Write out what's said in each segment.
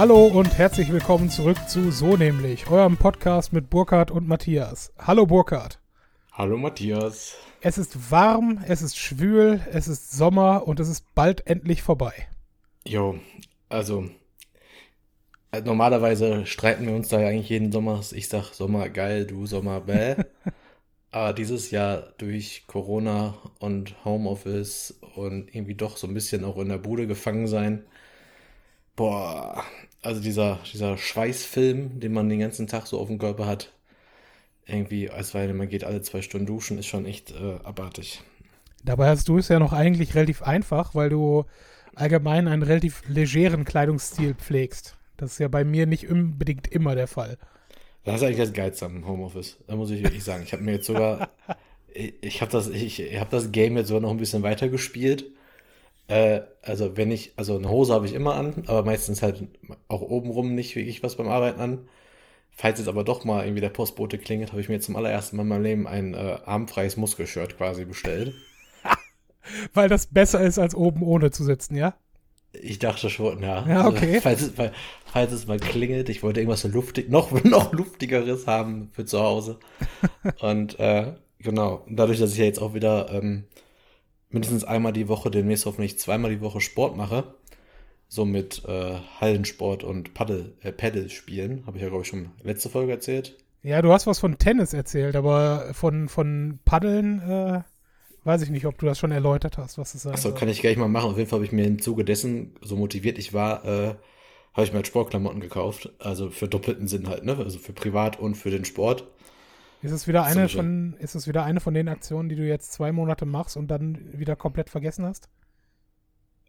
Hallo und herzlich willkommen zurück zu So nämlich, eurem Podcast mit Burkhard und Matthias. Hallo Burkhard. Hallo Matthias. Es ist warm, es ist schwül, es ist Sommer und es ist bald endlich vorbei. Jo, also äh, normalerweise streiten wir uns da ja eigentlich jeden Sommer. Ich sag Sommer geil, du Sommer bäh. Aber dieses Jahr durch Corona und Homeoffice und irgendwie doch so ein bisschen auch in der Bude gefangen sein. Boah, also dieser, dieser Schweißfilm, den man den ganzen Tag so auf dem Körper hat, irgendwie, als weil man geht alle zwei Stunden duschen, ist schon echt äh, abartig. Dabei hast du es ja noch eigentlich relativ einfach, weil du allgemein einen relativ legeren Kleidungsstil pflegst. Das ist ja bei mir nicht unbedingt immer der Fall. Das ist eigentlich das Geilste am Homeoffice. Da muss ich wirklich sagen. Ich habe mir jetzt sogar, ich, ich habe das, ich, ich habe das Game jetzt sogar noch ein bisschen weiter gespielt. Äh, also wenn ich, also eine Hose habe ich immer an, aber meistens halt auch obenrum nicht wirklich was beim Arbeiten an. Falls jetzt aber doch mal irgendwie der Postbote klingelt, habe ich mir zum allerersten Mal in meinem Leben ein äh, armfreies Muskelshirt quasi bestellt. Weil das besser ist, als oben ohne zu sitzen, ja? Ich dachte schon, ja. Ja, okay. Also, falls, es mal, falls es mal klingelt, ich wollte irgendwas so luftig, noch, noch luftigeres haben für zu Hause. Und äh, genau, dadurch, dass ich ja jetzt auch wieder ähm, mindestens einmal die Woche, demnächst hoffentlich zweimal die Woche Sport mache, so mit äh, Hallensport und Paddel, äh, Paddle spielen, habe ich ja, glaube ich, schon letzte Folge erzählt. Ja, du hast was von Tennis erzählt, aber von, von Paddeln äh, weiß ich nicht, ob du das schon erläutert hast, was es sein Achso, kann ich gleich mal machen. Auf jeden Fall habe ich mir im Zuge dessen, so motiviert ich war, äh, habe ich mir halt Sportklamotten gekauft. Also für doppelten Sinn halt, ne? Also für privat und für den Sport. Ist es wieder eine von, ist es wieder eine von den Aktionen, die du jetzt zwei Monate machst und dann wieder komplett vergessen hast?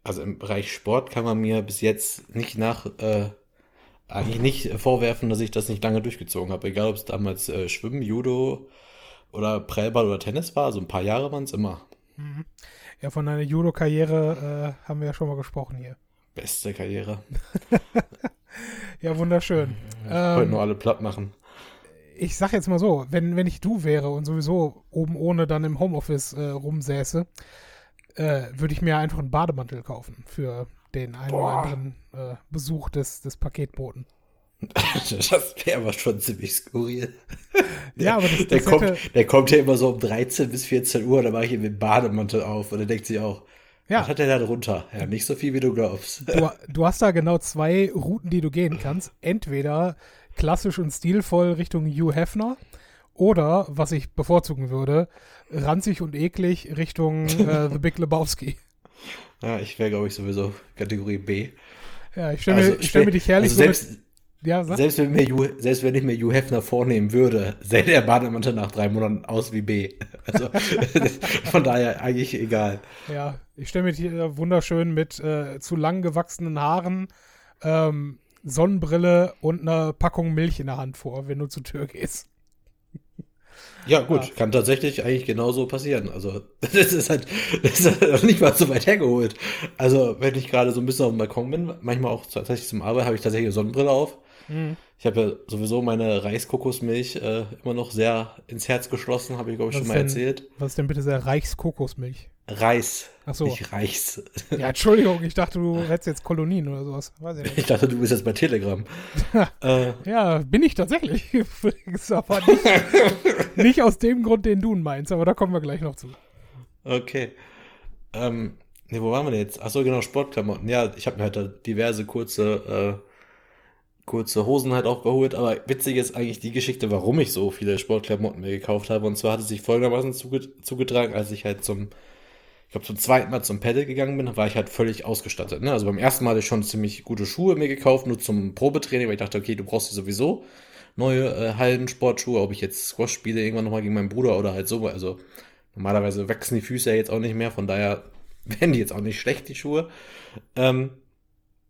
Also im Bereich Sport kann man mir bis jetzt nicht nach, äh, eigentlich nicht vorwerfen, dass ich das nicht lange durchgezogen habe. Egal, ob es damals äh, Schwimmen, Judo oder Prellball oder Tennis war. Also ein paar Jahre waren es immer. Mhm. Ja, von deiner Judo-Karriere äh, haben wir ja schon mal gesprochen hier. Beste Karriere. Ja, wunderschön. Ich wollte Ähm, nur alle platt machen. Ich sag jetzt mal so, wenn, wenn ich du wäre und sowieso oben ohne dann im Homeoffice äh, rumsäße, äh, würde ich mir einfach einen Bademantel kaufen für den einen oder Boah. anderen äh, Besuch des, des Paketboten. Das wäre aber schon ziemlich skurril. Ja, aber das, Der das kommt, hätte, der kommt ja immer so um 13 bis 14 Uhr, da mache ich ihm den Bademantel auf und er denkt sich auch, ja, was hat der da drunter? Ja, nicht so viel, wie du glaubst. du, du hast da genau zwei Routen, die du gehen kannst. Entweder klassisch und stilvoll Richtung Hugh Hefner oder, was ich bevorzugen würde, ranzig und eklig Richtung äh, The Big Lebowski. Ja, ich wäre, glaube ich, sowieso Kategorie B. Ja, ich stelle mir, Also, ich stell mir dich herrlich also so selbst, mit, ja, selbst, wenn mir Hugh, selbst wenn ich mir Hugh Hefner vornehmen würde, sähe der Bademantel nach drei Monaten aus wie B. Also von daher eigentlich egal. Ja, ich stelle mir hier wunderschön mit äh, zu lang gewachsenen Haaren, ähm, Sonnenbrille und einer Packung Milch in der Hand vor, wenn du zur Tür gehst. Ja, gut, Ja. kann tatsächlich eigentlich genauso passieren. Also, das ist halt, das ist halt nicht mal so weit hergeholt. Also, wenn ich gerade so ein bisschen auf dem Balkon bin, manchmal auch tatsächlich zum Arbeiten, habe ich tatsächlich eine Sonnenbrille auf. Ich habe ja sowieso meine Reiskokosmilch äh, immer noch sehr ins Herz geschlossen, habe ich, glaube ich, Was schon mal denn- erzählt. Was ist denn bitte sehr Reichskokosmilch? Reis, Ach so. nicht Reichs. Ja, Entschuldigung, ich dachte, du hättest jetzt Kolonien oder sowas. Weiß ich nicht. Ich dachte, du bist jetzt bei Telegram. äh, Ja, bin ich tatsächlich. Übrigens, aber nicht, nicht aus dem Grund, den du meinst, aber da kommen wir gleich noch zu. Okay. Ähm, ne, wo waren wir denn jetzt? Achso, genau, Sportklamotten. Ja, ich habe mir halt da diverse kurze, äh, kurze Hosen halt auch geholt, aber witzig ist eigentlich die Geschichte, warum ich so viele Sportklamotten mir gekauft habe. Und zwar hat es sich folgendermaßen zuge zugetragen, als ich halt zum, glaube zum zweiten Mal zum Pedal gegangen bin, war ich halt völlig ausgestattet. Ne? Also beim ersten Mal hatte ich schon ziemlich gute Schuhe mir gekauft, nur zum Probetraining, weil ich dachte, okay, du brauchst die sowieso. Neue äh, Hallensportschuhe, ob ich jetzt Squash spiele, irgendwann nochmal gegen meinen Bruder oder halt so. Also Normalerweise wachsen die Füße ja jetzt auch nicht mehr, von daher werden die jetzt auch nicht schlecht, die Schuhe. Ähm,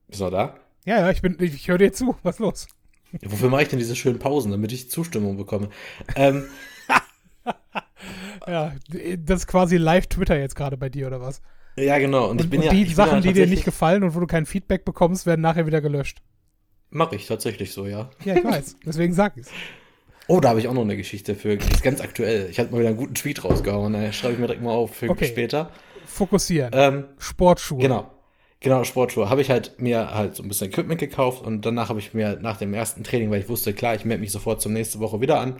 bist du noch da? Ja, ja, ich bin, ich, ich höre dir zu. Was los? Ja, wofür mache ich denn diese schönen Pausen, damit ich Zustimmung bekomme? Ähm, Ja, das ist quasi Live-Twitter jetzt gerade bei dir, oder was? ja, genau. Und, ich bin und ja. die bin Sachen, ja die dir nicht gefallen und wo du kein Feedback bekommst, werden nachher wieder gelöscht. Mache ich tatsächlich so, ja. Ja, ich weiß. Deswegen sag ich's. Oh, da habe ich auch noch eine Geschichte für. Die ist ganz aktuell. Ich hatte mal wieder einen guten Tweet rausgehauen. Da schreibe ich mir direkt mal auf für Okay. später. Fokussieren. Ähm, Sportschuhe. Genau. Genau, Sportschuhe. Habe ich halt mir halt so ein bisschen Equipment gekauft und danach habe ich mir nach dem ersten Training, weil ich wusste, klar, ich melde mich sofort zum nächste Woche wieder an,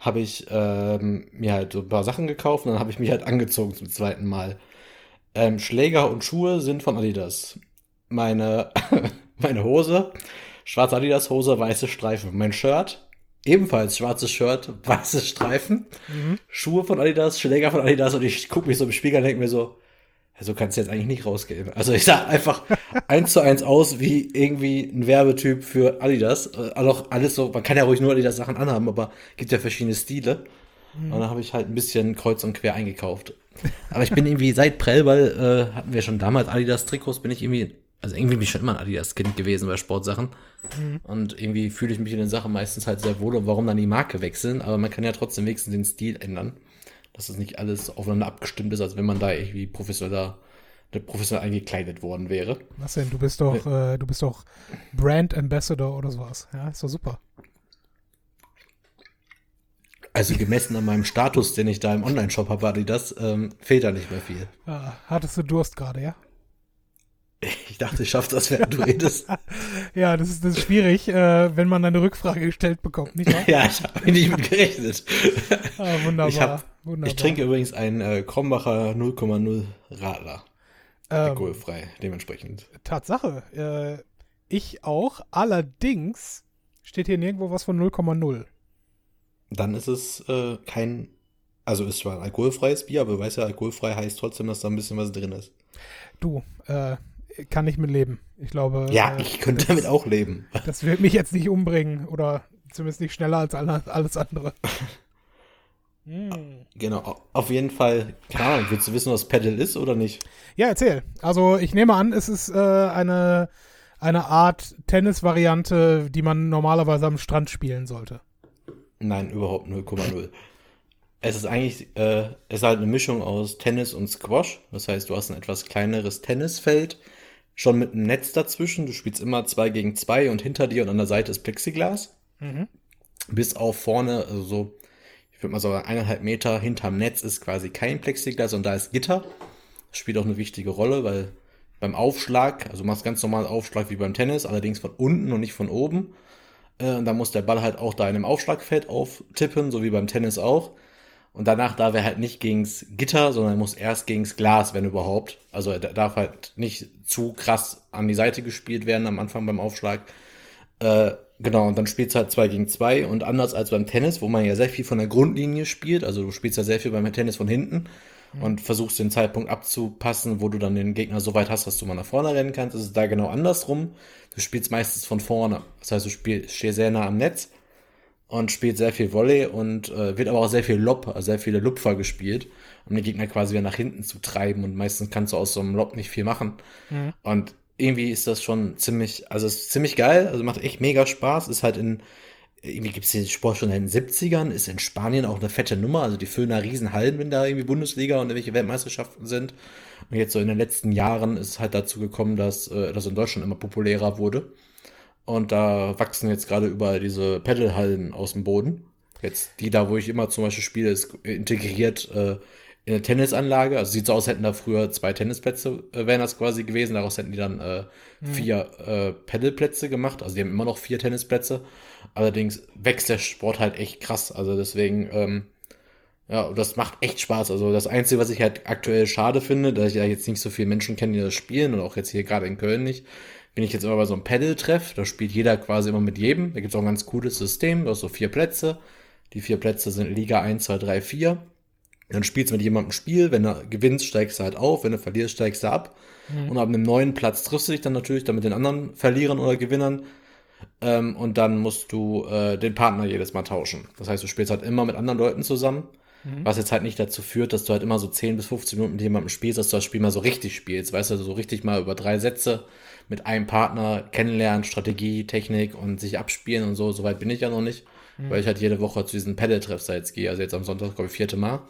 habe ich ähm, mir halt so ein paar Sachen gekauft und dann habe ich mich halt angezogen zum zweiten Mal. Ähm, Schläger und Schuhe sind von Adidas. Meine, meine Hose, schwarze Adidas Hose, weiße Streifen. Mein Shirt, ebenfalls schwarzes Shirt, weiße Streifen. Mhm. Schuhe von Adidas, Schläger von Adidas und ich gucke mich so im Spiegel und denke mir so, so kannst du jetzt eigentlich nicht rausgehen. Also ich sah einfach eins zu eins aus wie irgendwie ein Werbetyp für Adidas. Also alles so, man kann ja ruhig nur Adidas Sachen anhaben, aber gibt ja verschiedene Stile. Mhm. Und dann habe ich halt ein bisschen kreuz und quer eingekauft. Aber ich bin irgendwie seit Prellball, äh, hatten wir schon damals Adidas Trikots, bin ich irgendwie, also irgendwie bin ich schon immer ein Adidas Kind gewesen bei Sportsachen. Mhm. Und irgendwie fühle ich mich in den Sachen meistens halt sehr wohl und warum dann die Marke wechseln, aber man kann ja trotzdem wenigstens den Stil ändern dass das nicht alles aufeinander abgestimmt ist, als wenn man da irgendwie professionell, professionell eingekleidet worden wäre. Was denn? Du bist doch, äh, du bist doch Brand Ambassador oder sowas. Ja, ist doch super. Also gemessen an meinem Status, den ich da im Online-Shop habe, Adidas, ähm, fehlt da nicht mehr viel. Ah, hattest du Durst gerade, ja? Ich dachte, ich schaffe das, während du redest. ja, das ist, das ist schwierig, äh, wenn man eine Rückfrage gestellt bekommt, nicht wahr? ja, ich habe nicht mit gerechnet. ah, wunderbar, ich hab, wunderbar. Ich trinke übrigens einen äh, Krombacher 0,0 Radler. Ähm, Alkoholfrei, dementsprechend. Tatsache. Äh, ich auch. Allerdings steht hier nirgendwo was von 0,0. Dann ist es äh, kein, also ist zwar ein alkoholfreies Bier, aber du weißt ja, alkoholfrei heißt trotzdem, dass da ein bisschen was drin ist. Du, äh, kann ich mit leben. Ich glaube. Ja, äh, ich könnte das, damit auch leben. Das wird mich jetzt nicht umbringen oder zumindest nicht schneller als alles andere. hm. Genau, auf jeden Fall. Klar, willst du wissen, was Paddle ist oder nicht? Ja, erzähl. Also ich nehme an, es ist äh, eine, eine Art Tennis-Variante, die man normalerweise am Strand spielen sollte. Nein, überhaupt 0,0. Es ist eigentlich, äh, es ist halt eine Mischung aus Tennis und Squash. Das heißt, du hast ein etwas kleineres Tennisfeld, schon mit einem Netz dazwischen. Du spielst immer zwei gegen zwei und hinter dir und an der Seite ist Plexiglas. Mhm. Bis auf vorne, also so, ich würde mal sagen, eineinhalb Meter hinterm Netz ist quasi kein Plexiglas und da ist Gitter. Das spielt auch eine wichtige Rolle, weil beim Aufschlag, also du machst ganz normal Aufschlag wie beim Tennis, allerdings von unten und nicht von oben. Äh, und da muss der Ball halt auch da in einem Aufschlagfeld auftippen, so wie beim Tennis auch. Und danach darf er halt nicht gegens Gitter, sondern er muss erst gegens Glas, wenn überhaupt. Also er darf halt nicht zu krass an die Seite gespielt werden am Anfang beim Aufschlag. Äh, genau, und dann spielst du halt 2 gegen 2 und anders als beim Tennis, wo man ja sehr viel von der Grundlinie spielt, also du spielst ja sehr viel beim Tennis von hinten mhm. und versuchst den Zeitpunkt abzupassen, wo du dann den Gegner so weit hast, dass du mal nach vorne rennen kannst, ist es da genau andersrum. Du spielst meistens von vorne. Das heißt, du spielst, stehst sehr nah am Netz und spielt sehr viel Volley und äh, wird aber auch sehr viel Lob, also sehr viele Lupfer gespielt, um den Gegner quasi wieder nach hinten zu treiben und meistens kannst du aus so einem Lob nicht viel machen. Mhm. Und irgendwie ist das schon ziemlich, also es ist ziemlich geil, also macht echt mega Spaß, ist halt in, irgendwie gibt es den Sport schon in den 70ern, ist in Spanien auch eine fette Nummer, also die füllen da Riesenhallen, wenn da irgendwie Bundesliga und irgendwelche Weltmeisterschaften sind. Und jetzt so in den letzten Jahren ist halt dazu gekommen, dass äh, das in Deutschland immer populärer wurde. Und da wachsen jetzt gerade überall diese Pedalhallen aus dem Boden. Jetzt die da, wo ich immer zum Beispiel spiele, ist integriert äh, in eine Tennisanlage. Also sieht so aus, hätten da früher zwei Tennisplätze, äh, wären das quasi gewesen. Daraus hätten die dann äh, mhm. vier äh, Pedalplätze gemacht. Also die haben immer noch vier Tennisplätze. Allerdings wächst der Sport halt echt krass. Also deswegen, ähm, ja, das macht echt Spaß. Also das Einzige, was ich halt aktuell schade finde, dass ich ja jetzt nicht so viele Menschen kenne, die das spielen und auch jetzt hier gerade in Köln nicht, bin ich jetzt immer bei so einem Pedal-Treff, da spielt jeder quasi immer mit jedem. Da gibt es auch ein ganz cooles System, du hast so vier Plätze. Die vier Plätze sind Liga 1, 2, 3, 4. Dann spielst du mit jemandem ein Spiel, wenn du gewinnst, steigst du halt auf, wenn du verlierst, steigst du ab. Mhm. Und ab einem neuen Platz triffst du dich dann natürlich dann mit den anderen Verlierern oder Gewinnern. Ähm, und dann musst du äh, den Partner jedes Mal tauschen. Das heißt, du spielst halt immer mit anderen Leuten zusammen. Mhm. Was jetzt halt nicht dazu führt, dass du halt immer so 10 bis 15 Minuten mit jemandem spielst, dass du das Spiel mal so richtig spielst. Weißt du, so richtig mal über drei Sätze mit einem Partner kennenlernen, Strategie, Technik und sich abspielen und so. Soweit bin ich ja noch nicht, mhm. weil ich halt jede Woche zu diesen Paddle-Treffs jetzt gehe. Also jetzt am Sonntag, glaube ich, vierte Mal.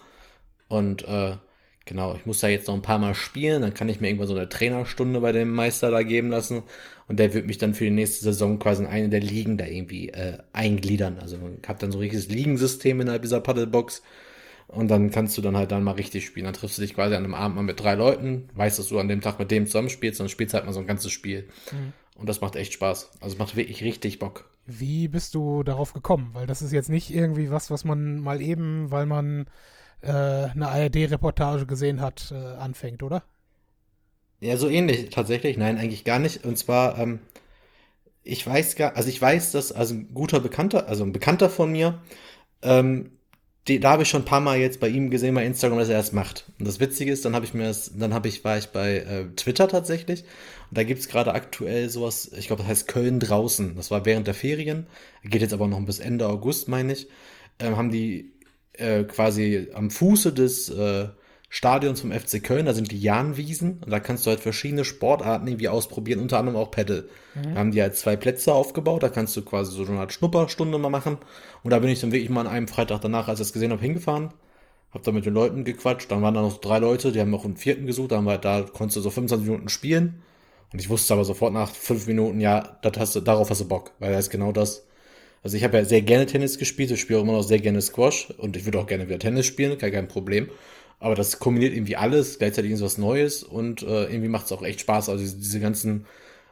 Und äh, genau, ich muss da jetzt noch ein paar Mal spielen. Dann kann ich mir irgendwann so eine Trainerstunde bei dem Meister da geben lassen. Und der wird mich dann für die nächste Saison quasi in eine der Ligen da irgendwie äh, eingliedern. Also ich habe dann so ein richtiges Ligensystem innerhalb dieser Paddlebox Und dann kannst du dann halt dann mal richtig spielen. Dann triffst du dich quasi an einem Abend mal mit drei Leuten, weißt, dass du an dem Tag mit dem zusammen spielst, und dann spielst halt mal so ein ganzes Spiel. Mhm. Und das macht echt Spaß. Also macht wirklich richtig Bock. Wie bist du darauf gekommen? Weil das ist jetzt nicht irgendwie was, was man mal eben, weil man äh, eine ARD-Reportage gesehen hat, äh, anfängt, oder? Ja, so ähnlich tatsächlich. Nein, eigentlich gar nicht. Und zwar, ähm, ich weiß gar, also ich weiß, dass also ein guter Bekannter, also ein Bekannter von mir, ähm, da habe ich schon ein paar Mal jetzt bei ihm gesehen bei Instagram, dass er das macht. Und das Witzige ist, dann habe ich mir das, dann habe ich, war ich bei äh, Twitter tatsächlich. Und da gibt's gerade aktuell sowas, ich glaube, das heißt Köln draußen. Das war während der Ferien. Geht jetzt aber noch bis Ende August, meine ich. Ähm, haben die äh, quasi am Fuße des äh, Stadions vom FC Köln, da sind die Jahnwiesen und da kannst du halt verschiedene Sportarten irgendwie ausprobieren, unter anderem auch Paddle. Mhm. Da haben die halt zwei Plätze aufgebaut, da kannst du quasi so eine Art Schnupperstunde mal machen. Und da bin ich dann wirklich mal an einem Freitag danach, als ich das gesehen habe, hingefahren. Hab da mit den Leuten gequatscht, dann waren da noch drei Leute, die haben noch einen vierten gesucht, da, haben wir, da konntest du so 25 Minuten spielen. Und ich wusste aber sofort nach fünf Minuten, ja, das hast du, darauf hast du Bock, weil das ist genau das. Also ich habe ja sehr gerne Tennis gespielt, ich spiele auch immer noch sehr gerne Squash und ich würde auch gerne wieder Tennis spielen, kein, kein Problem. Aber das kombiniert irgendwie alles, gleichzeitig ist was Neues und äh, irgendwie macht es auch echt Spaß. Also diese, diese ganzen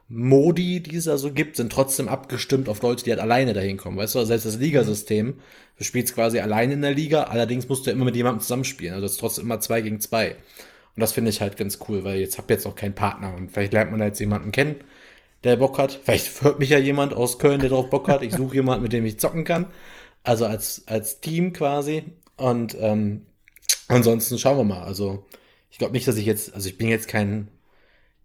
Modi, die es da so gibt, sind trotzdem abgestimmt auf Leute, die halt alleine dahin kommen. Weißt du, selbst das Ligasystem, du spielst quasi alleine in der Liga, allerdings musst du ja immer mit jemandem zusammenspielen. Also es ist trotzdem immer zwei gegen zwei. Und das finde ich halt ganz cool, weil jetzt hab jetzt noch keinen Partner und vielleicht lernt man da jetzt jemanden kennen, der Bock hat. Vielleicht hört mich ja jemand aus Köln, der drauf Bock hat. Ich suche jemanden, mit dem ich zocken kann. Also als, als Team quasi. Und ähm, Ansonsten schauen wir mal. Also, ich glaube nicht, dass ich jetzt, also ich bin jetzt kein,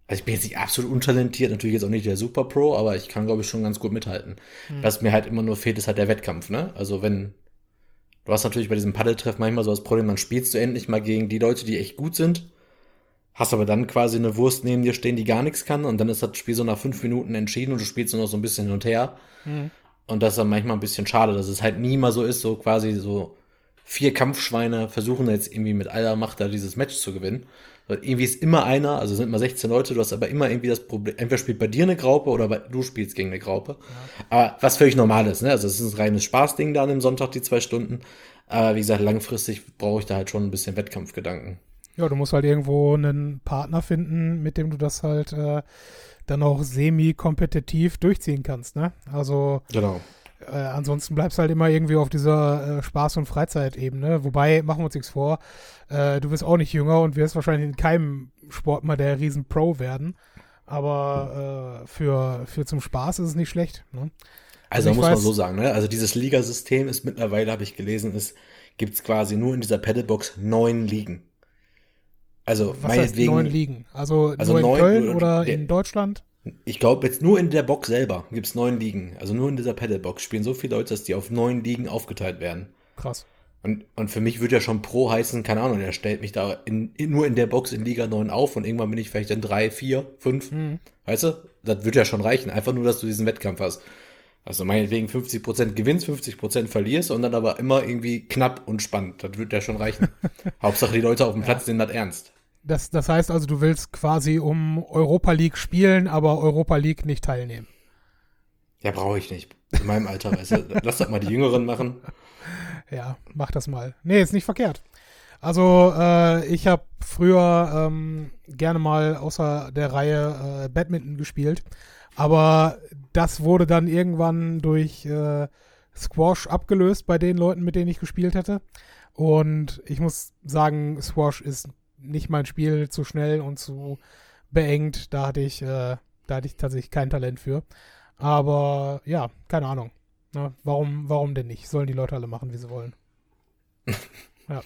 also ich bin jetzt nicht absolut untalentiert, natürlich jetzt auch nicht der Super Pro, aber ich kann, glaube ich, schon ganz gut mithalten. Mhm. Was mir halt immer nur fehlt, ist halt der Wettkampf, ne? Also wenn, du hast natürlich bei diesem Paddeltreff manchmal so das Problem, dann spielst du endlich mal gegen die Leute, die echt gut sind, hast aber dann quasi eine Wurst neben dir stehen, die gar nichts kann und dann ist das Spiel so nach fünf Minuten entschieden und du spielst nur noch so ein bisschen hin und her. Mhm. Und das ist dann manchmal ein bisschen schade, dass es halt nie mal so ist, so quasi so, vier Kampfschweine versuchen jetzt irgendwie mit aller Macht da dieses Match zu gewinnen. Irgendwie ist immer einer, also sind immer 16 Leute, du hast aber immer irgendwie das Problem, entweder spielt bei dir eine Graupe oder bei, du spielst gegen eine Graupe. Ja. Aber was völlig normal ist, ne? Also es ist ein reines Spaßding da an dem Sonntag, die zwei Stunden. Aber wie gesagt, langfristig brauche ich da halt schon ein bisschen Wettkampfgedanken. Ja, du musst halt irgendwo einen Partner finden, mit dem du das halt äh, dann auch semi-kompetitiv durchziehen kannst, ne? Also. Genau äh, ansonsten bleibst du halt immer irgendwie auf dieser äh, Spaß- und Freizeitebene. Wobei, machen wir uns nichts vor, äh, du wirst auch nicht jünger und wirst wahrscheinlich in keinem Sport mal der Riesen-Pro werden. Aber äh, für, für zum Spaß ist es nicht schlecht. Ne? Also, also muss weiß, man so sagen, ne? Also dieses Ligasystem ist mittlerweile, habe ich gelesen, ist, gibt es quasi nur in dieser Pedalbox neun Ligen. Also Was heißt neun Ligen? Also, also nur in Köln oder der, in Deutschland? Ich glaube, jetzt nur in der Box selber gibt es neun Ligen. Also nur in dieser Pedalbox spielen so viele Leute, dass die auf neun Ligen aufgeteilt werden. Krass. Und, und für mich würde ja schon Pro heißen, keine Ahnung, er stellt mich da in, in, nur in der Box in Liga 9 auf und irgendwann bin ich vielleicht in drei, vier, fünf. Mhm. Weißt du? Das würde ja schon reichen. Einfach nur, dass du diesen Wettkampf hast. Also meinetwegen 50% gewinnst, 50% verlierst und dann aber immer irgendwie knapp und spannend. Das würde ja schon reichen. Hauptsache die Leute auf dem Platz ja. sind das ernst. Das, das heißt also, du willst quasi um Europa League spielen, aber Europa League nicht teilnehmen. Ja, brauche ich nicht. In meinem Alter, weißt du, lass das mal die Jüngeren machen. Ja, mach das mal. Nee, ist nicht verkehrt. Also, äh, ich habe früher ähm, gerne mal außer der Reihe äh, Badminton gespielt, aber das wurde dann irgendwann durch äh, Squash abgelöst bei den Leuten, mit denen ich gespielt hätte. Und ich muss sagen, Squash ist nicht mein Spiel zu schnell und zu beengt. Da hatte ich, äh, da hatte ich tatsächlich kein Talent für. Aber ja, keine Ahnung. Ne? Warum, warum denn nicht? Sollen die Leute alle machen, wie sie wollen. ja.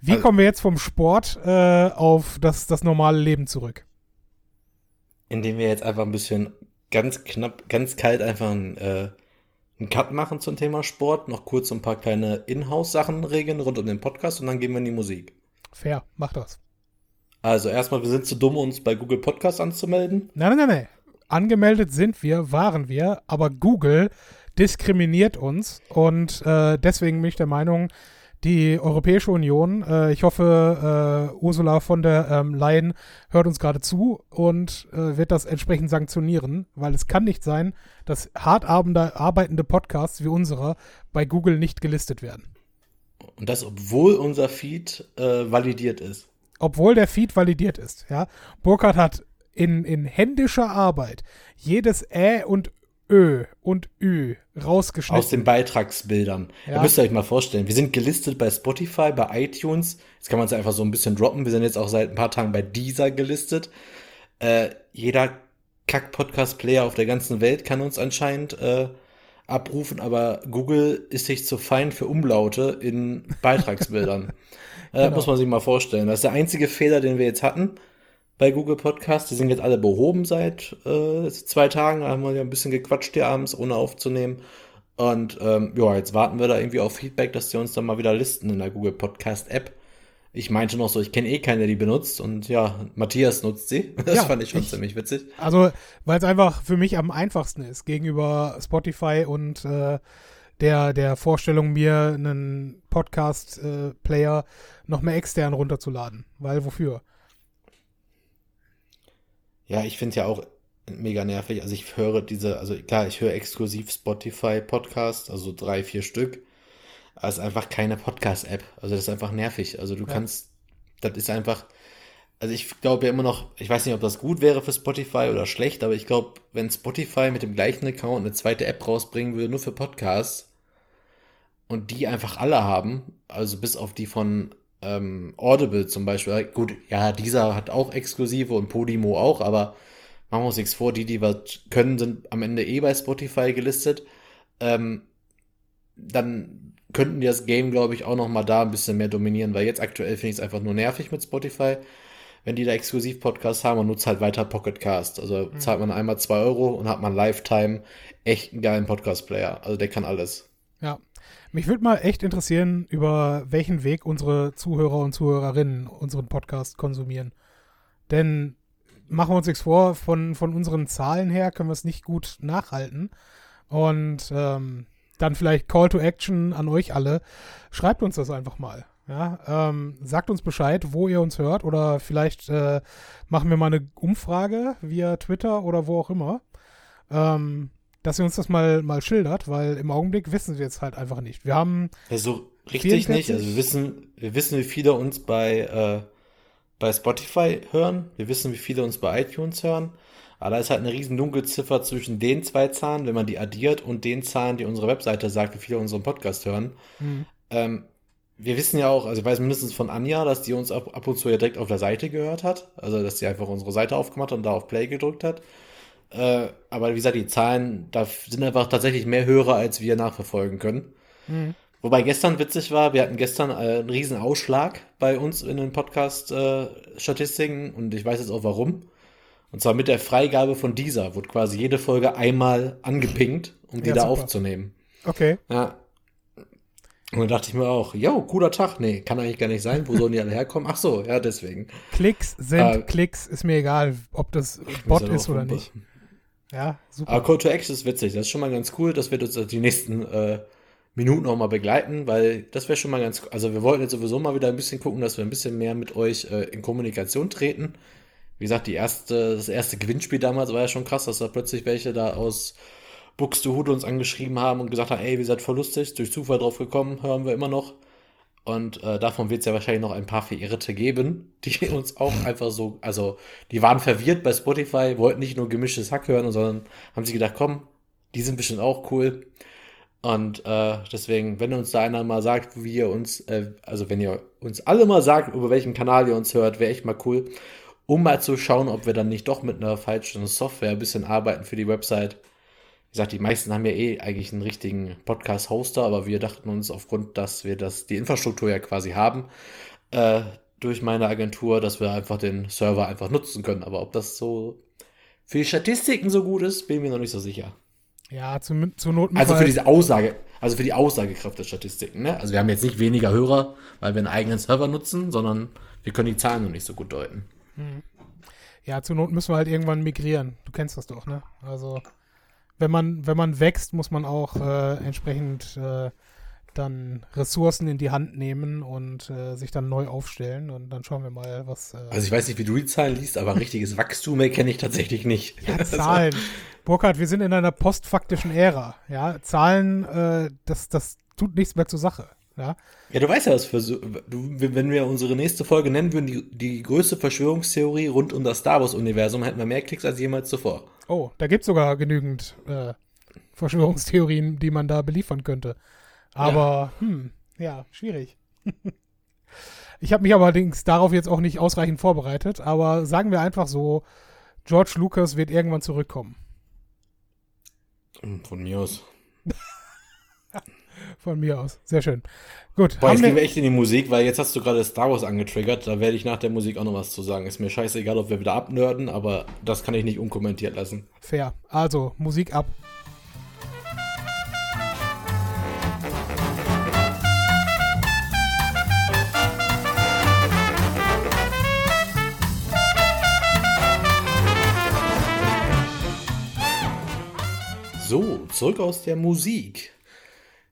Wie also, kommen wir jetzt vom Sport äh, auf das, das normale Leben zurück? Indem wir jetzt einfach ein bisschen ganz knapp, ganz kalt einfach ein, äh, einen Cut machen zum Thema Sport, noch kurz ein paar kleine Inhouse-Sachen regeln rund um den Podcast und dann gehen wir in die Musik. Fair, mach das. Also erstmal, wir sind zu dumm, uns bei Google Podcast anzumelden. Nein, nein, nein, nein. Angemeldet sind wir, waren wir, aber Google diskriminiert uns und äh, deswegen bin ich der Meinung, die Europäische Union, äh, ich hoffe, äh, Ursula von der ähm, Leyen hört uns gerade zu und äh, wird das entsprechend sanktionieren, weil es kann nicht sein, dass hart arbeitende Podcasts wie unserer bei Google nicht gelistet werden. Und das, obwohl unser Feed äh, validiert ist. Obwohl der Feed validiert ist, ja. Burkhardt hat in, in händischer Arbeit jedes Ä und Ö und Ü rausgeschnitten. Aus den Beitragsbildern. Ja. Da müsst ihr euch mal vorstellen. Wir sind gelistet bei Spotify, bei iTunes. Jetzt kann man es einfach so ein bisschen droppen. Wir sind jetzt auch seit ein paar Tagen bei Deezer gelistet. Äh, jeder Kack-Podcast-Player auf der ganzen Welt kann uns anscheinend äh, abrufen, aber Google ist sich zu fein für Umlaute in Beitragsbildern. äh, genau. Muss man sich mal vorstellen. Das ist der einzige Fehler, den wir jetzt hatten bei Google Podcast. Die sind jetzt alle behoben seit äh, zwei Tagen. Da haben wir ja ein bisschen gequatscht hier abends, ohne aufzunehmen. Und ähm, ja, jetzt warten wir da irgendwie auf Feedback, dass die uns dann mal wieder listen in der Google Podcast App. Ich meinte noch so, ich kenne eh keinen, der die benutzt. Und ja, Matthias nutzt sie. Das ja, fand ich schon ich, ziemlich witzig. Also, weil es einfach für mich am einfachsten ist, gegenüber Spotify und äh, der, der Vorstellung, mir einen Podcast-Player äh, noch mehr extern runterzuladen. Weil wofür? Ja, ich finde es ja auch mega nervig. Also ich höre diese, also klar, ich höre exklusiv Spotify-Podcasts, also drei, vier Stück. Aber es ist einfach keine Podcast-App. Also das ist einfach nervig. Also du ja. kannst, das ist einfach, also ich glaube ja immer noch, ich weiß nicht, ob das gut wäre für Spotify oder schlecht, aber ich glaube, wenn Spotify mit dem gleichen Account eine zweite App rausbringen würde, nur für Podcasts, und die einfach alle haben, also bis auf die von ähm, Audible zum Beispiel, gut, ja, dieser hat auch exklusive und Podimo auch, aber machen wir uns nichts vor, die, die was können, sind am Ende eh bei Spotify gelistet. Ähm, dann könnten die das Game, glaube ich, auch noch mal da ein bisschen mehr dominieren, weil jetzt aktuell finde ich es einfach nur nervig mit Spotify, wenn die da exklusiv Podcasts haben und nutzt halt weiter Pocket Cast. Also mhm. zahlt man einmal zwei Euro und hat man Lifetime echt einen geilen Podcast-Player. Also der kann alles. Ja, mich würde mal echt interessieren, über welchen Weg unsere Zuhörer und Zuhörerinnen unseren Podcast konsumieren. Denn machen wir uns nichts vor, von, von unseren Zahlen her können wir es nicht gut nachhalten. Und ähm, dann vielleicht Call to Action an euch alle. Schreibt uns das einfach mal. Ja, ähm, sagt uns Bescheid, wo ihr uns hört oder vielleicht äh, machen wir mal eine Umfrage via Twitter oder wo auch immer. Ähm, dass ihr uns das mal, mal schildert, weil im Augenblick wissen wir jetzt halt einfach nicht. Wir haben. Ja, so richtig 44. nicht. Also wir wissen, wir wissen, wie viele uns bei, äh, bei Spotify hören. Wir wissen, wie viele uns bei iTunes hören. Aber da ist halt eine riesen Dunkelziffer zwischen den zwei Zahlen, wenn man die addiert, und den Zahlen, die unsere Webseite sagt, wie viele unseren Podcast hören. Mhm. Ähm, wir wissen ja auch, also ich weiß mindestens von Anja, dass die uns ab, ab und zu ja direkt auf der Seite gehört hat. Also, dass sie einfach unsere Seite aufgemacht und da auf Play gedrückt hat. Äh, aber wie gesagt, die Zahlen, da sind einfach tatsächlich mehr Hörer, als wir nachverfolgen können. Mhm. Wobei gestern witzig war, wir hatten gestern äh, einen riesen Ausschlag bei uns in den Podcast-Statistiken äh, und ich weiß jetzt auch warum. Und zwar mit der Freigabe von dieser wurde quasi jede Folge einmal angepinkt, um die ja, da super. aufzunehmen. Okay. Ja. Und dann dachte ich mir auch, yo, cooler Tag. Nee, kann eigentlich gar nicht sein. Wo sollen die alle herkommen? Ach so, ja, deswegen. Klicks sind äh, Klicks, ist mir egal, ob das Bot ist oder nicht. Ja, super. Aber Call to Action ist witzig. Das ist schon mal ganz cool. Das wird uns die nächsten äh, Minuten auch mal begleiten, weil das wäre schon mal ganz. Also, wir wollten jetzt sowieso mal wieder ein bisschen gucken, dass wir ein bisschen mehr mit euch äh, in Kommunikation treten. Wie gesagt, die erste, das erste Gewinnspiel damals war ja schon krass, dass da plötzlich welche da aus Buxtehude uns angeschrieben haben und gesagt haben: Ey, wir seid voll lustig, durch Zufall drauf gekommen, hören wir immer noch. Und äh, davon wird es ja wahrscheinlich noch ein paar Verirrte geben, die uns auch einfach so, also die waren verwirrt bei Spotify, wollten nicht nur gemischtes Hack hören, sondern haben sich gedacht, komm, die sind bestimmt auch cool. Und äh, deswegen, wenn uns da einer mal sagt, wie ihr uns, äh, also wenn ihr uns alle mal sagt, über welchen Kanal ihr uns hört, wäre echt mal cool, um mal zu schauen, ob wir dann nicht doch mit einer falschen Software ein bisschen arbeiten für die Website wie gesagt, die meisten haben ja eh eigentlich einen richtigen Podcast-Hoster, aber wir dachten uns aufgrund, dass wir das, die Infrastruktur ja quasi haben, äh, durch meine Agentur, dass wir einfach den Server einfach nutzen können. Aber ob das so für die Statistiken so gut ist, bin ich mir noch nicht so sicher. Ja, zum, zur Not. Also für diese Aussage, also für die Aussagekraft der Statistiken, ne? Also wir haben jetzt nicht weniger Hörer, weil wir einen eigenen Server nutzen, sondern wir können die Zahlen noch nicht so gut deuten. Hm. Ja, zur Not müssen wir halt irgendwann migrieren. Du kennst das doch, ne? Also wenn man, wenn man wächst, muss man auch äh, entsprechend äh, dann Ressourcen in die Hand nehmen und äh, sich dann neu aufstellen und dann schauen wir mal, was. Äh, also ich weiß nicht, wie du die Zahlen liest, aber ein richtiges Wachstum kenne ich tatsächlich nicht. Ja, Zahlen. Burkhard, wir sind in einer postfaktischen Ära. Ja, Zahlen, äh, das, das tut nichts mehr zur Sache. Ja, Ja, du weißt ja, was für du, wenn wir unsere nächste Folge nennen würden, die, die größte Verschwörungstheorie rund um das Star Wars-Universum, hätten wir mehr Klicks als jemals zuvor. Oh, da gibt es sogar genügend äh, Verschwörungstheorien, die man da beliefern könnte. Aber, hm, ja, schwierig. ich habe mich allerdings darauf jetzt auch nicht ausreichend vorbereitet, aber sagen wir einfach so, George Lucas wird irgendwann zurückkommen. Von mir aus. Von mir aus. Sehr schön. Gut. Boah, jetzt gehen wir echt in die Musik, weil jetzt hast du gerade Star Wars angetriggert. Da werde ich nach der Musik auch noch was zu sagen. Ist mir scheißegal, ob wir wieder abnörden, aber das kann ich nicht unkommentiert lassen. Fair. Also, Musik ab. So, zurück aus der Musik.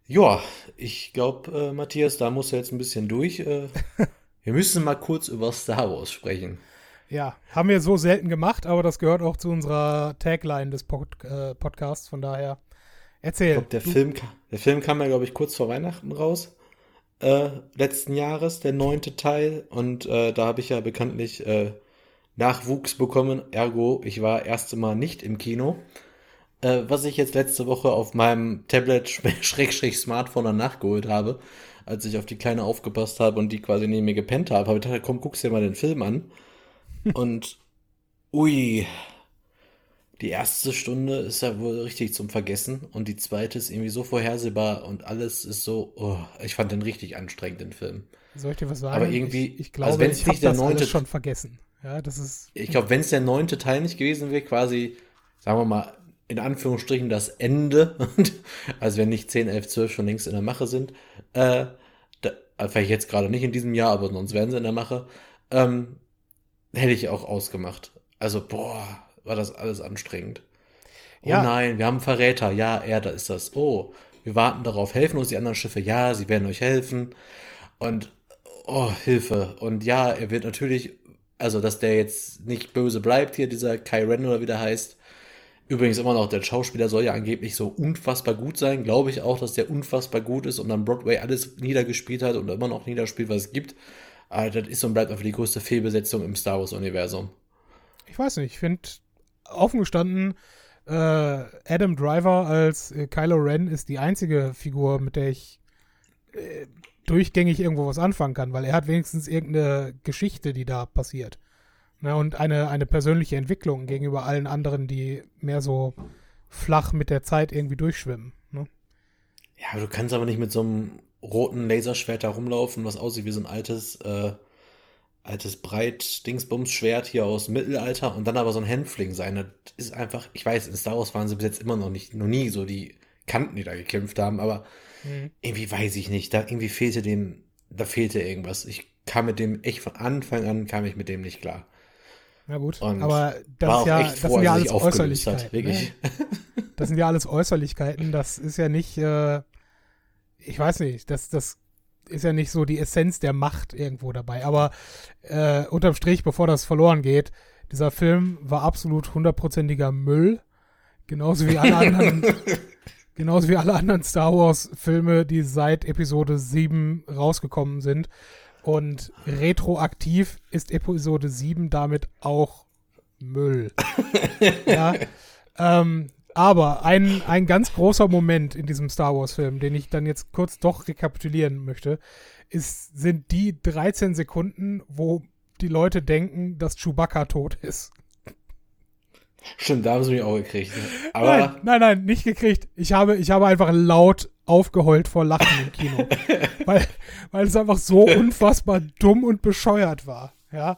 Ja, ich glaube, äh, Matthias, da muss er jetzt ein bisschen durch. Äh, wir müssen mal kurz über Star Wars sprechen. Ja, haben wir so selten gemacht, aber das gehört auch zu unserer Tagline des Pod äh, Podcasts. Von daher, erzähl. Ich glaube, der, Du- Film, der Film kam ja, glaube ich, kurz vor Weihnachten raus. Äh, letzten Jahres, der neunte Teil. Und äh, da habe ich ja bekanntlich äh, Nachwuchs bekommen. Ergo, ich war erste Mal nicht im Kino. Äh, was ich jetzt letzte Woche auf meinem Tablet Schrägstrich Smartphone dann nachgeholt habe, als ich auf die Kleine aufgepasst habe und die quasi neben mir gepennt habe, habe ich gedacht, komm, guckst dir mal den Film an. Und ui, die erste Stunde ist ja wohl richtig zum Vergessen und die zweite ist irgendwie so vorhersehbar und alles ist so, oh, ich fand den richtig anstrengend, den Film. Soll ich dir was sagen? Aber irgendwie- ich, ich also glaube, wenn's ich habe nicht der das neunte- alles schon vergessen. Ja, das ist. Ich glaube, wenn es der neunte Teil nicht gewesen wäre, quasi, sagen wir mal, in Anführungsstrichen das Ende, also wenn nicht 10, 11, 12 schon längst in der Mache sind, äh, da, also vielleicht jetzt gerade nicht in diesem Jahr, aber sonst wären sie in der Mache, ähm, hätte ich auch ausgemacht. Also, boah, war das alles anstrengend. Oh Ja. nein, wir haben Verräter. Ja, er, da ist das. Oh, wir warten darauf. Helfen uns die anderen Schiffe? Ja, sie werden euch helfen. Und, oh, Hilfe. Und ja, er wird natürlich, also, dass der jetzt nicht böse bleibt hier, dieser Kai Ren oder wie der heißt. Übrigens immer noch, der Schauspieler soll ja angeblich so unfassbar gut sein. Glaube ich auch, dass der unfassbar gut ist und dann Broadway alles niedergespielt hat und immer noch niederspielt, was es gibt. Aber das ist und bleibt einfach die größte Fehlbesetzung im Star Wars-Universum. Ich weiß nicht, ich finde, offen gestanden, äh, Adam Driver als äh, Kylo Ren ist die einzige Figur, mit der ich äh, durchgängig irgendwo was anfangen kann, weil er hat wenigstens irgendeine Geschichte, die da passiert. Ne, und eine, eine persönliche Entwicklung gegenüber allen anderen, die mehr so flach mit der Zeit irgendwie durchschwimmen. Ne? Ja, du kannst aber nicht mit so einem roten Laserschwert da rumlaufen, was aussieht wie so ein altes, äh, altes Breit-Dingsbums-Schwert hier aus dem Mittelalter und dann aber so ein Hänfling sein. Das ist einfach, ich weiß, in Star Wars waren sie bis jetzt immer noch nicht, noch nie so die Kanten, die da gekämpft haben, aber irgendwie weiß ich nicht, da irgendwie fehlte dem, da fehlte irgendwas. Ich kam mit dem echt von Anfang an kam ich mit dem nicht klar. Na gut, Und aber das, ist ja, das froh, sind ja als alles er Äußerlichkeiten. hat, wirklich. Ne? Das sind ja alles Äußerlichkeiten. Das ist ja nicht, äh, ich weiß nicht, das, das ist ja nicht so die Essenz der Macht irgendwo dabei. Aber äh, unterm Strich, bevor das verloren geht, dieser Film war absolut hundertprozentiger Müll. Genauso wie alle anderen, genauso wie alle anderen Star Wars Filme, die seit Episode 7 rausgekommen sind. Und retroaktiv ist Episode 7 damit auch Müll. ja. Ähm, aber ein, ein ganz großer Moment in diesem Star Wars-Film, den ich dann jetzt kurz doch rekapitulieren möchte, ist, sind die 13 Sekunden, wo die Leute denken, dass Chewbacca tot ist. Stimmt, da haben sie mich auch gekriegt. Aber nein, nein, nein, nicht gekriegt. Ich habe, ich habe einfach laut aufgeheult vor Lachen im Kino. weil, weil es einfach so unfassbar dumm und bescheuert war. Ja.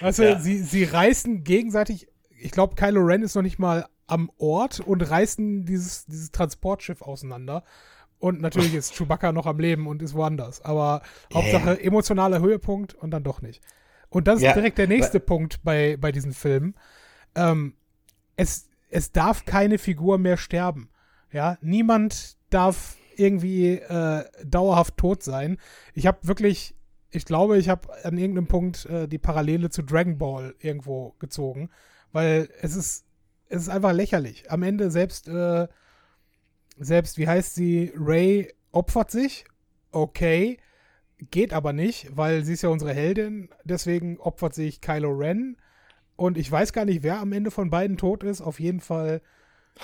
Weißt du, Ja. sie, sie reißen gegenseitig, ich glaube, Kylo Ren ist noch nicht mal am Ort und reißen dieses, dieses Transportschiff auseinander. Und natürlich ist Chewbacca noch am Leben und ist woanders. Aber Hauptsache emotionaler Höhepunkt und dann doch nicht. Und das ist Ja, direkt der nächste Punkt bei, bei diesen Filmen. Ähm, es, es darf keine Figur mehr sterben. Ja, niemand darf irgendwie äh, dauerhaft tot sein. Ich habe wirklich, ich glaube, ich habe an irgendeinem Punkt äh, die Parallele zu Dragon Ball irgendwo gezogen, weil es ist, es ist einfach lächerlich. Am Ende selbst, äh, selbst, wie heißt sie, Ray opfert sich okay, geht aber nicht, weil sie ist ja unsere Heldin, deswegen opfert sich Kylo Ren. Und ich weiß gar nicht, wer am Ende von beiden tot ist. Auf jeden Fall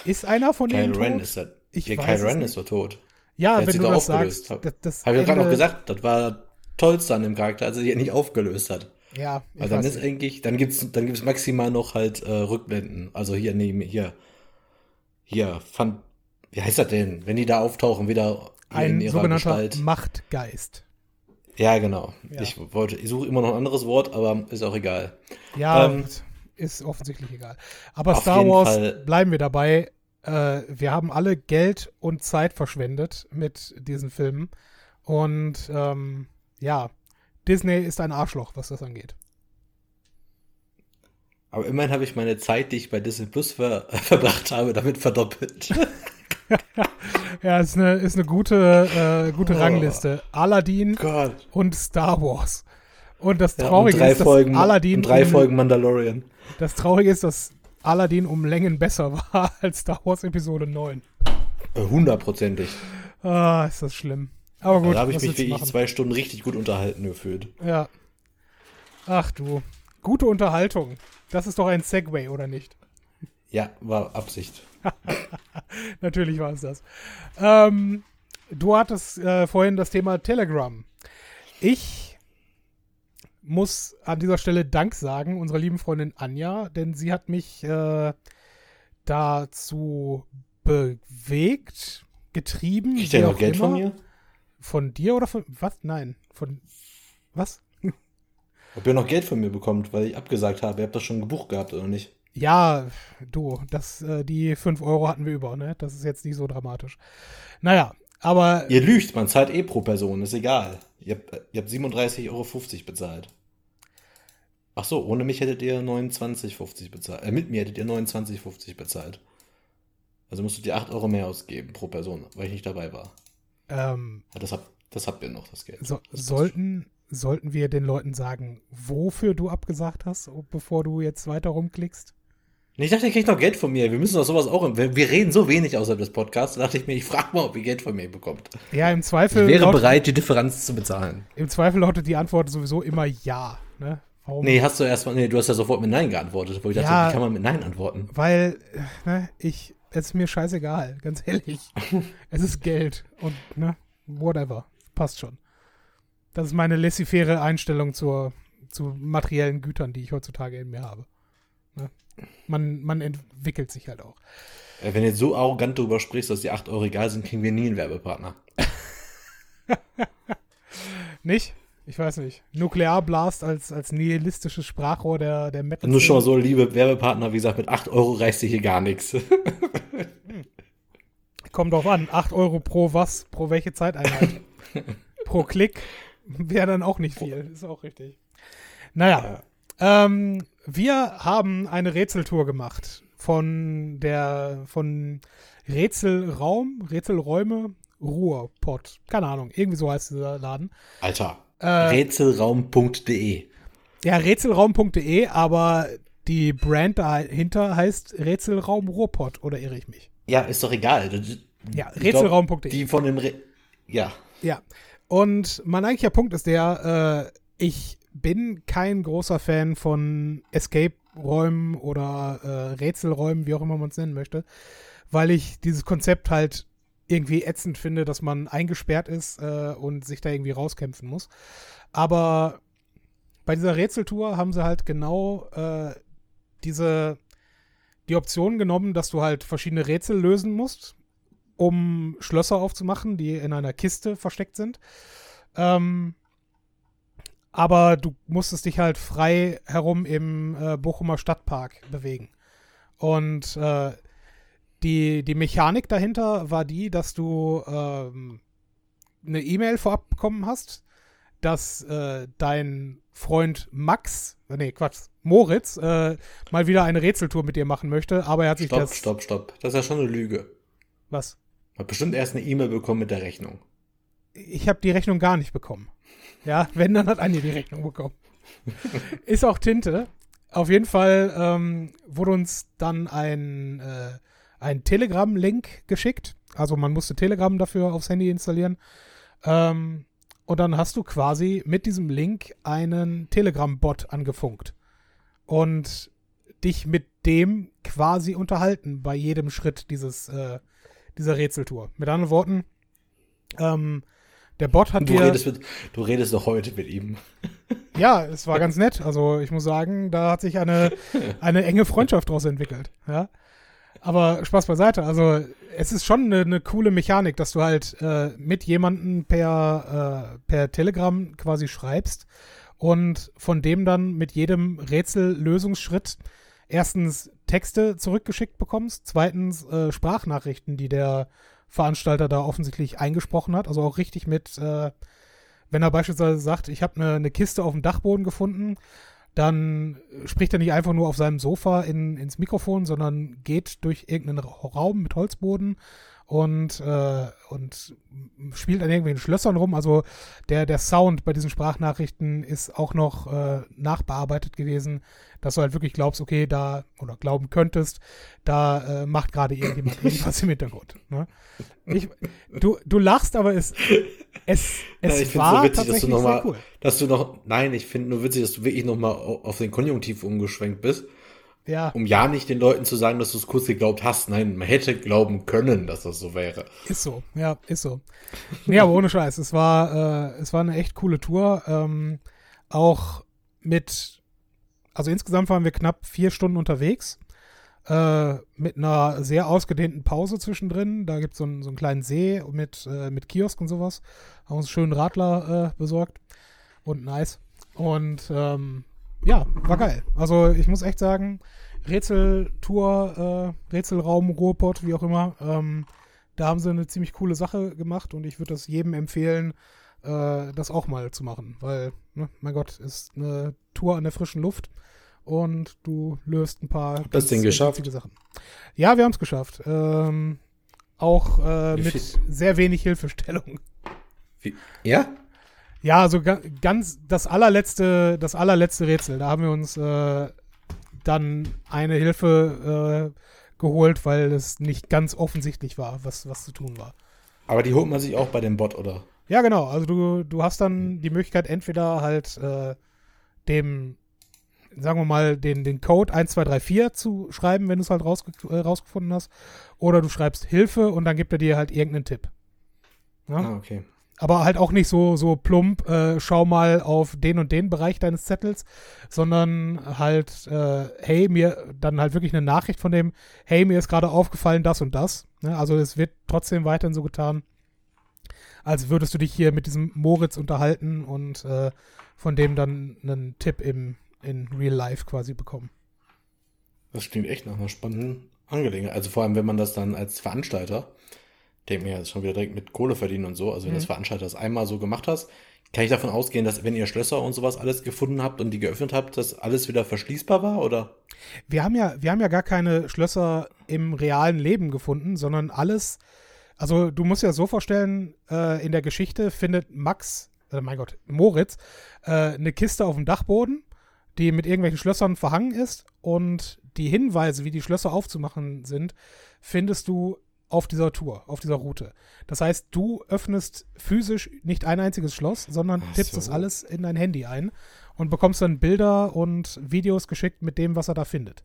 ist einer von denen Kylo Ren tot. ist, da, Ich ja, es Ren ist doch tot. Ja, Der wenn du das aufgelöst. sagst. Das, das Habe ich gerade noch gesagt, das war tollste an dem Charakter, als er sich nicht aufgelöst hat. Ja, ich Also dann ist nicht. eigentlich, dann gibt's, dann gibt's maximal noch halt äh, Rückblenden. Also hier neben hier, hier fand, wie heißt das denn, wenn die da auftauchen wieder hier in ein ihrer sogenannter Gestalt. Machtgeist. Ja, genau. Ja. Ich wollte, ich suche immer noch ein anderes Wort, aber ist auch egal. Ja, Ähm, ist offensichtlich egal. Aber Star Wars, Fall- bleiben wir dabei. Äh, wir haben alle Geld und Zeit verschwendet mit diesen Filmen. Und ähm, ja, Disney ist ein Arschloch, was das angeht. Aber immerhin habe ich meine Zeit, die ich bei Disney Plus ver verbracht habe, damit verdoppelt. Ja, ist eine, ist eine gute, äh, gute Oh. Rangliste. Aladdin Gott. und Star Wars. Und das Ja, und Traurige ist, dass Folgen, Aladdin drei um, Folgen Mandalorian. das Traurige ist, dass Aladdin um Längen besser war als Star Wars Episode 9. Äh, Hundertprozentig. Ah, ist das schlimm. Aber gut, da habe ich mich wirklich machen? zwei Stunden richtig gut unterhalten gefühlt. Ja. Ach du. Gute Unterhaltung. Das ist doch ein Segway, oder nicht? Ja, war Absicht. Natürlich war es das. Ähm, du hattest äh, vorhin das Thema Telegram. Ich muss an dieser Stelle Dank sagen, unserer lieben Freundin Anja, denn sie hat mich äh, dazu bewegt, getrieben. Kriegt der wie noch Geld von immer. mir? Von dir oder von. Was? Nein. Von. Was? Ob ihr noch Geld von mir bekommt, weil ich abgesagt habe. Ihr habt das schon gebucht gehabt, oder nicht? Ja, du, das, äh, die 5 Euro hatten wir über, ne? Das ist jetzt nicht so dramatisch. Naja, aber Ihr lügt, man zahlt eh pro Person, ist egal. Ihr habt, ihr habt 37,50 Euro bezahlt. Ach so, ohne mich hättet ihr 29,50 bezahlt. Äh, mit mir hättet ihr 29,50 bezahlt. Also musstet ihr 8 Euro mehr ausgeben pro Person, weil ich nicht dabei war. ähm, Das habt, das habt ihr noch, das Geld. so, Das sollten, sollten wir den Leuten sagen, wofür du abgesagt hast, bevor du jetzt weiter rumklickst? Ich dachte, ihr kriegt noch Geld von mir. Wir müssen doch sowas auch. Wir, wir reden so wenig außerhalb des Podcasts. Da dachte ich mir, ich frage mal, ob ihr Geld von mir bekommt. Ja, im Ich Zweifel, wäre lautet, bereit, die Differenz zu bezahlen. im Zweifel lautet die Antwort sowieso immer ja. Ne? Warum? Nee, hast du erstmal. Nee, du hast ja sofort mit Nein geantwortet, wo ich dachte, Ja. wie kann man mit Nein antworten? Weil, ne, ich, es ist mir scheißegal, ganz ehrlich. es ist Geld und, ne, whatever. Passt schon. Das ist meine laissez-faire Einstellung zur, zu materiellen Gütern, die ich heutzutage in mir habe. Ne? Man, man entwickelt sich halt auch. Äh, Wenn du jetzt so arrogant darüber sprichst, dass die 8 Euro egal sind, kriegen wir nie einen Werbepartner. Nicht? Ich weiß nicht. Nuklearblast als, als nihilistisches Sprachrohr der, der Metal. Nur schon mal so, liebe Werbepartner, wie gesagt, mit 8 Euro reißt sich hier gar nichts. Kommt drauf an. 8 Euro pro was? Pro welche Zeiteinheit? pro Klick wäre dann auch nicht viel. Ist auch richtig. Naja. Ähm, wir haben eine Rätseltour gemacht von der von Rätselraum, Rätselräume, Ruhrpott. Keine Ahnung, irgendwie so heißt dieser Laden. Alter. Äh, Rätselraum.de. ja, rätselraum.de, aber die Brand dahinter heißt Rätselraum Ruhrpott, oder irre ich mich? Ja, ist doch egal. Ja, rätselraum.de. Die von dem. Re ja. Ja. Und mein eigentlicher Punkt ist der, äh, ich bin kein großer Fan von Escape-Räumen oder äh, Rätselräumen, wie auch immer man es nennen möchte, weil ich dieses Konzept halt irgendwie ätzend finde, dass man eingesperrt ist äh, und sich da irgendwie rauskämpfen muss. Aber bei dieser Rätseltour haben sie halt genau äh, diese die Option genommen, dass du halt verschiedene Rätsel lösen musst, um Schlösser aufzumachen, die in einer Kiste versteckt sind. Ähm, aber du musstest dich halt frei herum im äh, Bochumer Stadtpark bewegen. Und äh, die, die Mechanik dahinter war die, dass du ähm, eine E-Mail vorab bekommen hast, dass äh, dein Freund Max, äh, nee, Quatsch, Moritz, äh, mal wieder eine Rätseltour mit dir machen möchte, aber er hat sich Stopp, das. stopp, stopp. Das ist ja schon eine Lüge. Was? Hat bestimmt erst eine E-Mail bekommen mit der Rechnung. ich habe die Rechnung gar nicht bekommen. Ja, wenn, dann hat Anja die Rechnung bekommen. Ist auch Tinte. Auf jeden Fall ähm, wurde uns dann ein, äh, ein Telegram-Link geschickt. Also man musste Telegram dafür aufs Handy installieren. Ähm, und dann hast du quasi mit diesem Link einen Telegram-Bot angefunkt und dich mit dem quasi unterhalten bei jedem Schritt dieses, äh, dieser Rätseltour. Mit anderen Worten, ähm, der Bot hat Du dir. redest, mit, du redest doch heute mit ihm. Ja, es war ganz nett. Also ich muss sagen, da hat sich eine, eine enge Freundschaft daraus entwickelt. Ja. Aber Spaß beiseite. Also es ist schon eine, eine coole Mechanik, dass du halt äh, mit jemandem per, äh, per Telegram quasi schreibst und von dem dann mit jedem Rätsellösungsschritt erstens Texte zurückgeschickt bekommst, zweitens äh, Sprachnachrichten, die der Veranstalter da offensichtlich eingesprochen hat. Also auch richtig mit, äh, wenn er beispielsweise sagt, ich habe eine, eine Kiste auf dem Dachboden gefunden, dann spricht er nicht einfach nur auf seinem Sofa in, ins Mikrofon, sondern geht durch irgendeinen Ra- Raum mit Holzboden und, äh, und spielt an irgendwelchen Schlössern rum. Also der, der Sound bei diesen Sprachnachrichten ist auch noch äh, nachbearbeitet gewesen, dass du halt wirklich glaubst, okay, da oder glauben könntest, da äh, macht gerade irgendjemand irgendwas im Hintergrund. Ne? Ich, du, du lachst, aber es, es, es Ja, ich war so witzig, dass du tatsächlich noch sehr mal, cool. dass du noch, nein, ich finde nur witzig, dass du wirklich noch mal au- auf den Konjunktiv umgeschwenkt bist, Ja. um ja nicht den Leuten zu sagen, dass du es kurz geglaubt hast. Nein, man hätte glauben können, dass das so wäre. Ist so, ja, ist so. Nee, aber ohne Scheiß. Es war, äh, es war eine echt coole Tour. Ähm, auch mit, also insgesamt waren wir knapp vier Stunden unterwegs. Äh, mit einer sehr ausgedehnten Pause zwischendrin. Da gibt so es einen, so einen kleinen See mit, äh, mit Kiosk und sowas. Haben uns einen schönen Radler äh, besorgt und nice. Und ähm, ja, war geil. Also ich muss echt sagen, Rätseltour, äh, Rätselraum, Ruhrpott, wie auch immer, ähm, da haben sie eine ziemlich coole Sache gemacht und ich würde das jedem empfehlen, äh, das auch mal zu machen, weil, ne, mein Gott, ist eine Tour an der frischen Luft und du löst ein paar das denn geschafft? Sachen. Ja, wir haben es geschafft. Ähm, auch äh, mit viel- sehr wenig Hilfestellung. Wie, ja? Ja, also ga, ganz das allerletzte, das allerletzte Rätsel, da haben wir uns äh, dann eine Hilfe äh, geholt, weil es nicht ganz offensichtlich war, was, was zu tun war. Aber die holt man sich auch bei dem Bot, oder? Ja, genau. Also du, du hast dann die Möglichkeit, entweder halt äh, dem, sagen wir mal, den, den Code 1234 zu schreiben, wenn du es halt rausge äh, rausgefunden hast, oder du schreibst Hilfe und dann gibt er dir halt irgendeinen Tipp. Ja? Ah, okay. Aber halt auch nicht so, so plump, äh, schau mal auf den und den Bereich deines Zettels, sondern halt, äh, hey, mir, dann halt wirklich eine Nachricht von dem, hey, mir ist gerade aufgefallen das und das. Ne? Also es wird trotzdem weiterhin so getan, als würdest du dich hier mit diesem Moritz unterhalten und äh, von dem dann einen Tipp im, in Real Life quasi bekommen. Das klingt echt nach einer spannenden Angelegenheit. Also vor allem, wenn man das dann als Veranstalter, denkt mir ja, das ist schon wieder direkt mit Kohle verdienen und so, also wenn Mhm. das Veranstalter das einmal so gemacht hast, kann ich davon ausgehen, dass wenn ihr Schlösser und sowas alles gefunden habt und die geöffnet habt, dass alles wieder verschließbar war, oder? Wir haben ja, wir haben ja gar keine Schlösser im realen Leben gefunden, sondern alles. Also du musst ja so vorstellen, äh, in der Geschichte findet Max, äh, mein Gott, Moritz, äh, eine Kiste auf dem Dachboden, die mit irgendwelchen Schlössern verhangen ist und die Hinweise, wie die Schlösser aufzumachen sind, findest du auf dieser Tour, auf dieser Route. Das heißt, du öffnest physisch nicht ein einziges Schloss, sondern Ach tippst so. das alles in dein Handy ein und bekommst dann Bilder und Videos geschickt mit dem, was er da findet.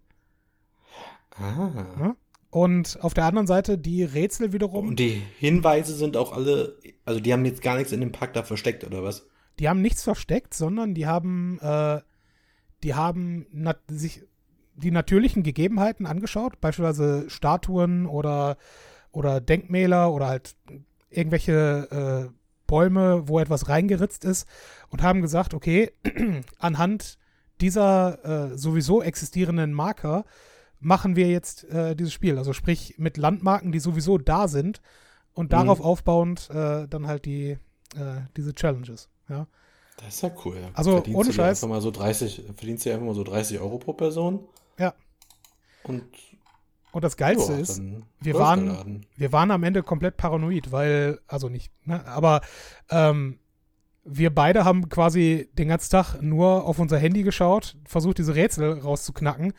Ah. Und auf der anderen Seite die Rätsel wiederum, Und die Hinweise sind auch alle, also die haben jetzt gar nichts in dem Pack da versteckt, oder was? die haben nichts versteckt, sondern die haben, äh, die haben sich die natürlichen Gegebenheiten angeschaut, beispielsweise Statuen oder, oder Denkmäler oder halt irgendwelche äh, Bäume, wo etwas reingeritzt ist und haben gesagt, okay, anhand dieser äh, sowieso existierenden Marker machen wir jetzt äh, dieses Spiel. Also sprich mit Landmarken, die sowieso da sind und darauf aufbauend äh, dann halt die äh, diese Challenges. Ja. Das ist ja cool. Also, Verdienst ohne Scheiß. Einfach mal so 30, verdienst du einfach mal so 30 Euro pro Person. Ja. Und Und das Geilste ja, ist, wir waren- wir waren am Ende komplett paranoid, weil, also nicht, ne, aber ähm, wir beide haben quasi den ganzen Tag nur auf unser Handy geschaut, versucht diese Rätsel rauszuknacken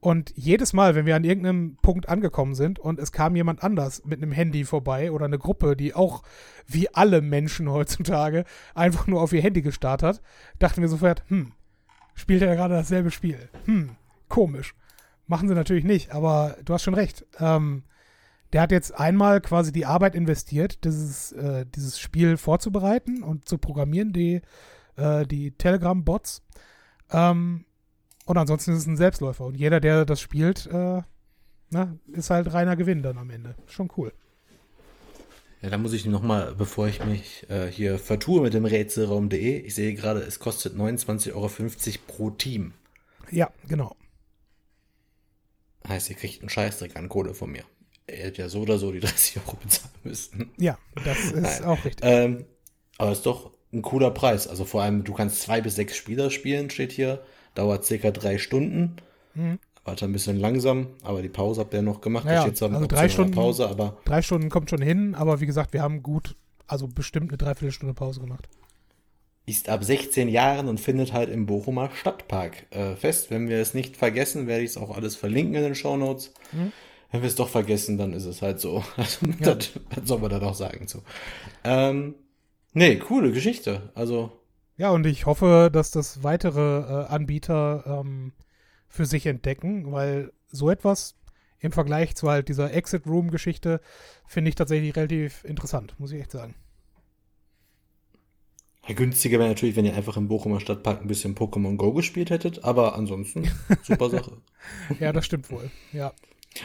Und jedes Mal, wenn wir an irgendeinem Punkt angekommen sind und es kam jemand anders mit einem Handy vorbei oder eine Gruppe, die auch wie alle Menschen heutzutage einfach nur auf ihr Handy gestartet hat, dachten wir sofort, hm, spielt er gerade dasselbe Spiel? Hm, komisch. Machen sie natürlich nicht, aber du hast schon recht. Ähm, der hat jetzt einmal quasi die Arbeit investiert, dieses, äh, dieses Spiel vorzubereiten und zu programmieren, die, äh, die Telegram-Bots. Ähm, und ansonsten ist es ein Selbstläufer. Und jeder, der das spielt, äh, na, ist halt reiner Gewinn dann am Ende. Schon cool. Ja, da muss ich nochmal, bevor ich mich äh, hier vertue mit dem Rätselraum.de, ich sehe gerade, es kostet 29,50 Euro pro Team. Ja, genau. Heißt, ihr kriegt einen Scheißdreck an Kohle von mir. Ihr hättet ja so oder so die 30 Euro bezahlen müssen. Ja, das ist Nein. auch richtig. Ähm, aber ist doch ein cooler Preis. Also vor allem, du kannst zwei bis sechs Spieler spielen, steht hier. Dauert circa drei Stunden. Mhm. Warte ein bisschen langsam, aber die Pause habt ihr noch gemacht. Ja, also drei Stunden Pause, aber drei Stunden kommt schon hin, aber wie gesagt, wir haben gut, also bestimmt eine Dreiviertelstunde Pause gemacht. Ist ab 16 Jahren und findet halt im Bochumer Stadtpark äh, fest. Wenn wir es nicht vergessen, werde ich es auch alles verlinken in den Show Notes. Mhm. Wenn wir es doch vergessen, dann ist es halt so. Also, ja. das, was soll man da doch sagen? So. Ähm, nee, coole Geschichte. Also. Ja, und ich hoffe, dass das weitere äh, Anbieter ähm, für sich entdecken, weil so etwas im Vergleich zu halt dieser Exit Room Geschichte finde ich tatsächlich relativ interessant, muss ich echt sagen. Ja, günstiger wäre natürlich, wenn ihr einfach im Bochumer Stadtpark ein bisschen Pokémon Go gespielt hättet, aber ansonsten super Sache. ja, das stimmt wohl, ja.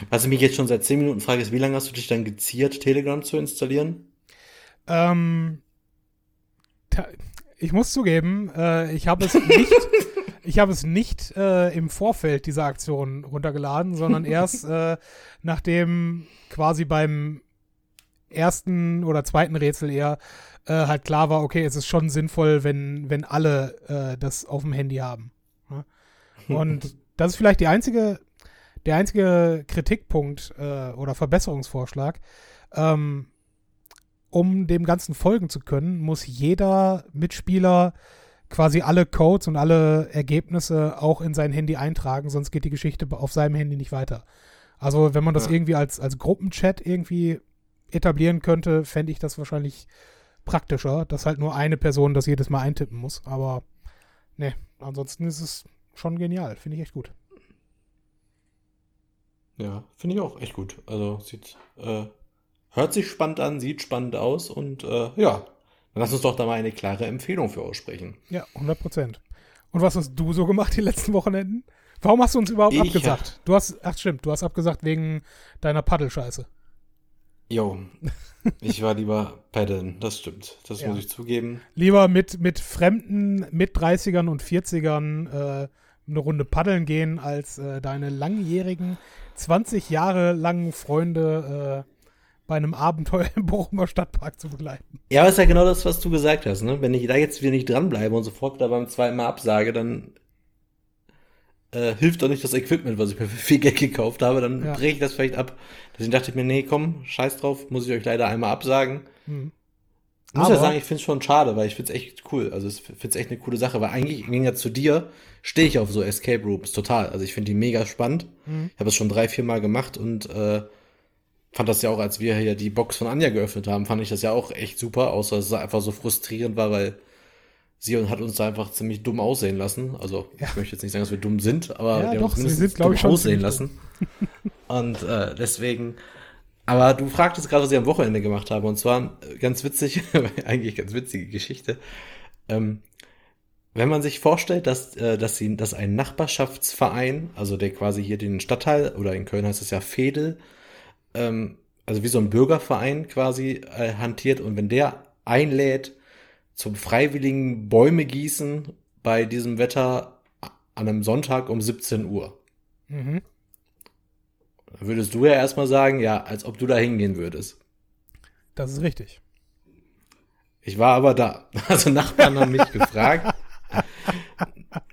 Was ich mich jetzt schon seit 10 Minuten frage, ist, wie lange hast du dich dann geziert, Telegram zu installieren? Ähm, ich muss zugeben, äh, ich habe es nicht, ich habe es nicht äh, im Vorfeld dieser Aktion runtergeladen, sondern erst äh, nachdem quasi beim ersten oder zweiten Rätsel eher äh, halt klar war, okay, es ist schon sinnvoll, wenn, wenn alle äh, das auf dem Handy haben. Ja? Und das ist vielleicht die einzige der einzige Kritikpunkt äh, oder Verbesserungsvorschlag, ähm, um dem Ganzen folgen zu können, muss jeder Mitspieler quasi alle Codes und alle Ergebnisse auch in sein Handy eintragen, sonst geht die Geschichte auf seinem Handy nicht weiter. Also wenn man das ja. irgendwie als, als Gruppenchat irgendwie etablieren könnte, fände ich das wahrscheinlich praktischer, dass halt nur eine Person das jedes Mal eintippen muss. Aber ne, ansonsten ist es schon genial. Finde ich echt gut. Ja, finde ich auch echt gut. Also sieht, äh, hört sich spannend an, sieht spannend aus und äh, ja, dann lass uns doch da mal eine klare Empfehlung für aussprechen. Ja, 100 Prozent. Und was hast du so gemacht die letzten Wochenenden? Warum hast du uns überhaupt ich abgesagt? Du hast, ach stimmt, du hast abgesagt wegen deiner Paddelscheiße. Jo, ich war lieber paddeln, das stimmt. Das ja. muss ich zugeben. Lieber mit, mit fremden mit 30ern und 40ern äh, eine Runde paddeln gehen, als äh, deine langjährigen 20 Jahre langen Freunde äh, bei einem Abenteuer im Bochumer Stadtpark zu begleiten. Ja, aber ist ja genau das, was du gesagt hast. Ne? Wenn ich da jetzt wieder nicht dranbleibe und sofort da beim zweiten Mal absage, dann äh, hilft doch nicht das Equipment, was ich mir für viel Geld gekauft habe. Dann ja. breche ich das vielleicht ab. Deswegen dachte ich mir, nee, komm, scheiß drauf, muss ich euch leider einmal absagen. Hm. Ich muss aber, ja sagen, ich finde es schon schade, weil ich finde es echt cool. Also ich finde es echt eine coole Sache, weil eigentlich im Gegensatz zu dir stehe ich auf so Escape Rooms total. Also ich finde die mega spannend. Mhm. Ich habe es schon drei, vier Mal gemacht und äh, fand das ja auch, als wir hier die Box von Anja geöffnet haben, fand ich das ja auch echt super, außer dass es einfach so frustrierend war, weil sie hat uns da einfach ziemlich dumm aussehen lassen. Also ja. ich möchte jetzt nicht sagen, dass wir dumm sind, aber ja, wir doch, haben uns sind, dumm ich, aussehen lassen. und äh, deswegen aber du fragtest gerade, was ich am Wochenende gemacht habe. Und zwar ganz witzig, eigentlich ganz witzige Geschichte. Ähm, wenn man sich vorstellt, dass, äh, dass, sie, dass ein Nachbarschaftsverein, also der quasi hier den Stadtteil, oder in Köln heißt es ja Fedel, ähm, also wie so ein Bürgerverein quasi äh, hantiert und wenn der einlädt zum freiwilligen Bäume gießen bei diesem Wetter an einem Sonntag um 17 Uhr. Mhm. Dann würdest du ja erstmal sagen, ja, als ob du da hingehen würdest. Das ist richtig. Ich war aber da. Also Nachbarn haben mich gefragt,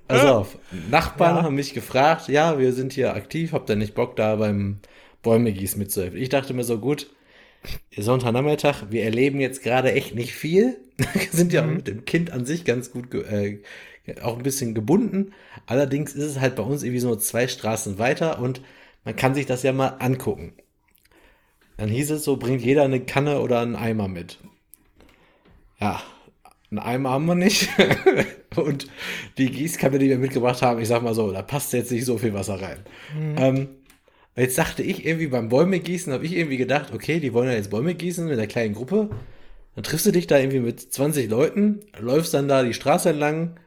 Pass auf, Nachbarn ja. haben mich gefragt, ja, wir sind hier aktiv, habt ihr nicht Bock da beim Bäumegießen mitzuhelfen? Ich dachte mir so, gut, Sonntagnachmittag, wir erleben jetzt gerade echt nicht viel. sind ja mhm. mit dem Kind an sich ganz gut äh, auch ein bisschen gebunden. Allerdings ist es halt bei uns irgendwie so zwei Straßen weiter und man kann sich das ja mal angucken. Dann hieß es so, bringt jeder eine Kanne oder einen Eimer mit. Ja, einen Eimer haben wir nicht. und die Gießkanne, die wir mitgebracht haben, ich sag mal so, da passt jetzt nicht so viel Wasser rein. Mhm. Ähm, jetzt dachte ich irgendwie beim Bäume gießen, habe ich irgendwie gedacht, okay, die wollen ja jetzt Bäume gießen mit einer kleinen Gruppe. Dann triffst du dich da irgendwie mit 20 Leuten, läufst dann da die Straße entlang,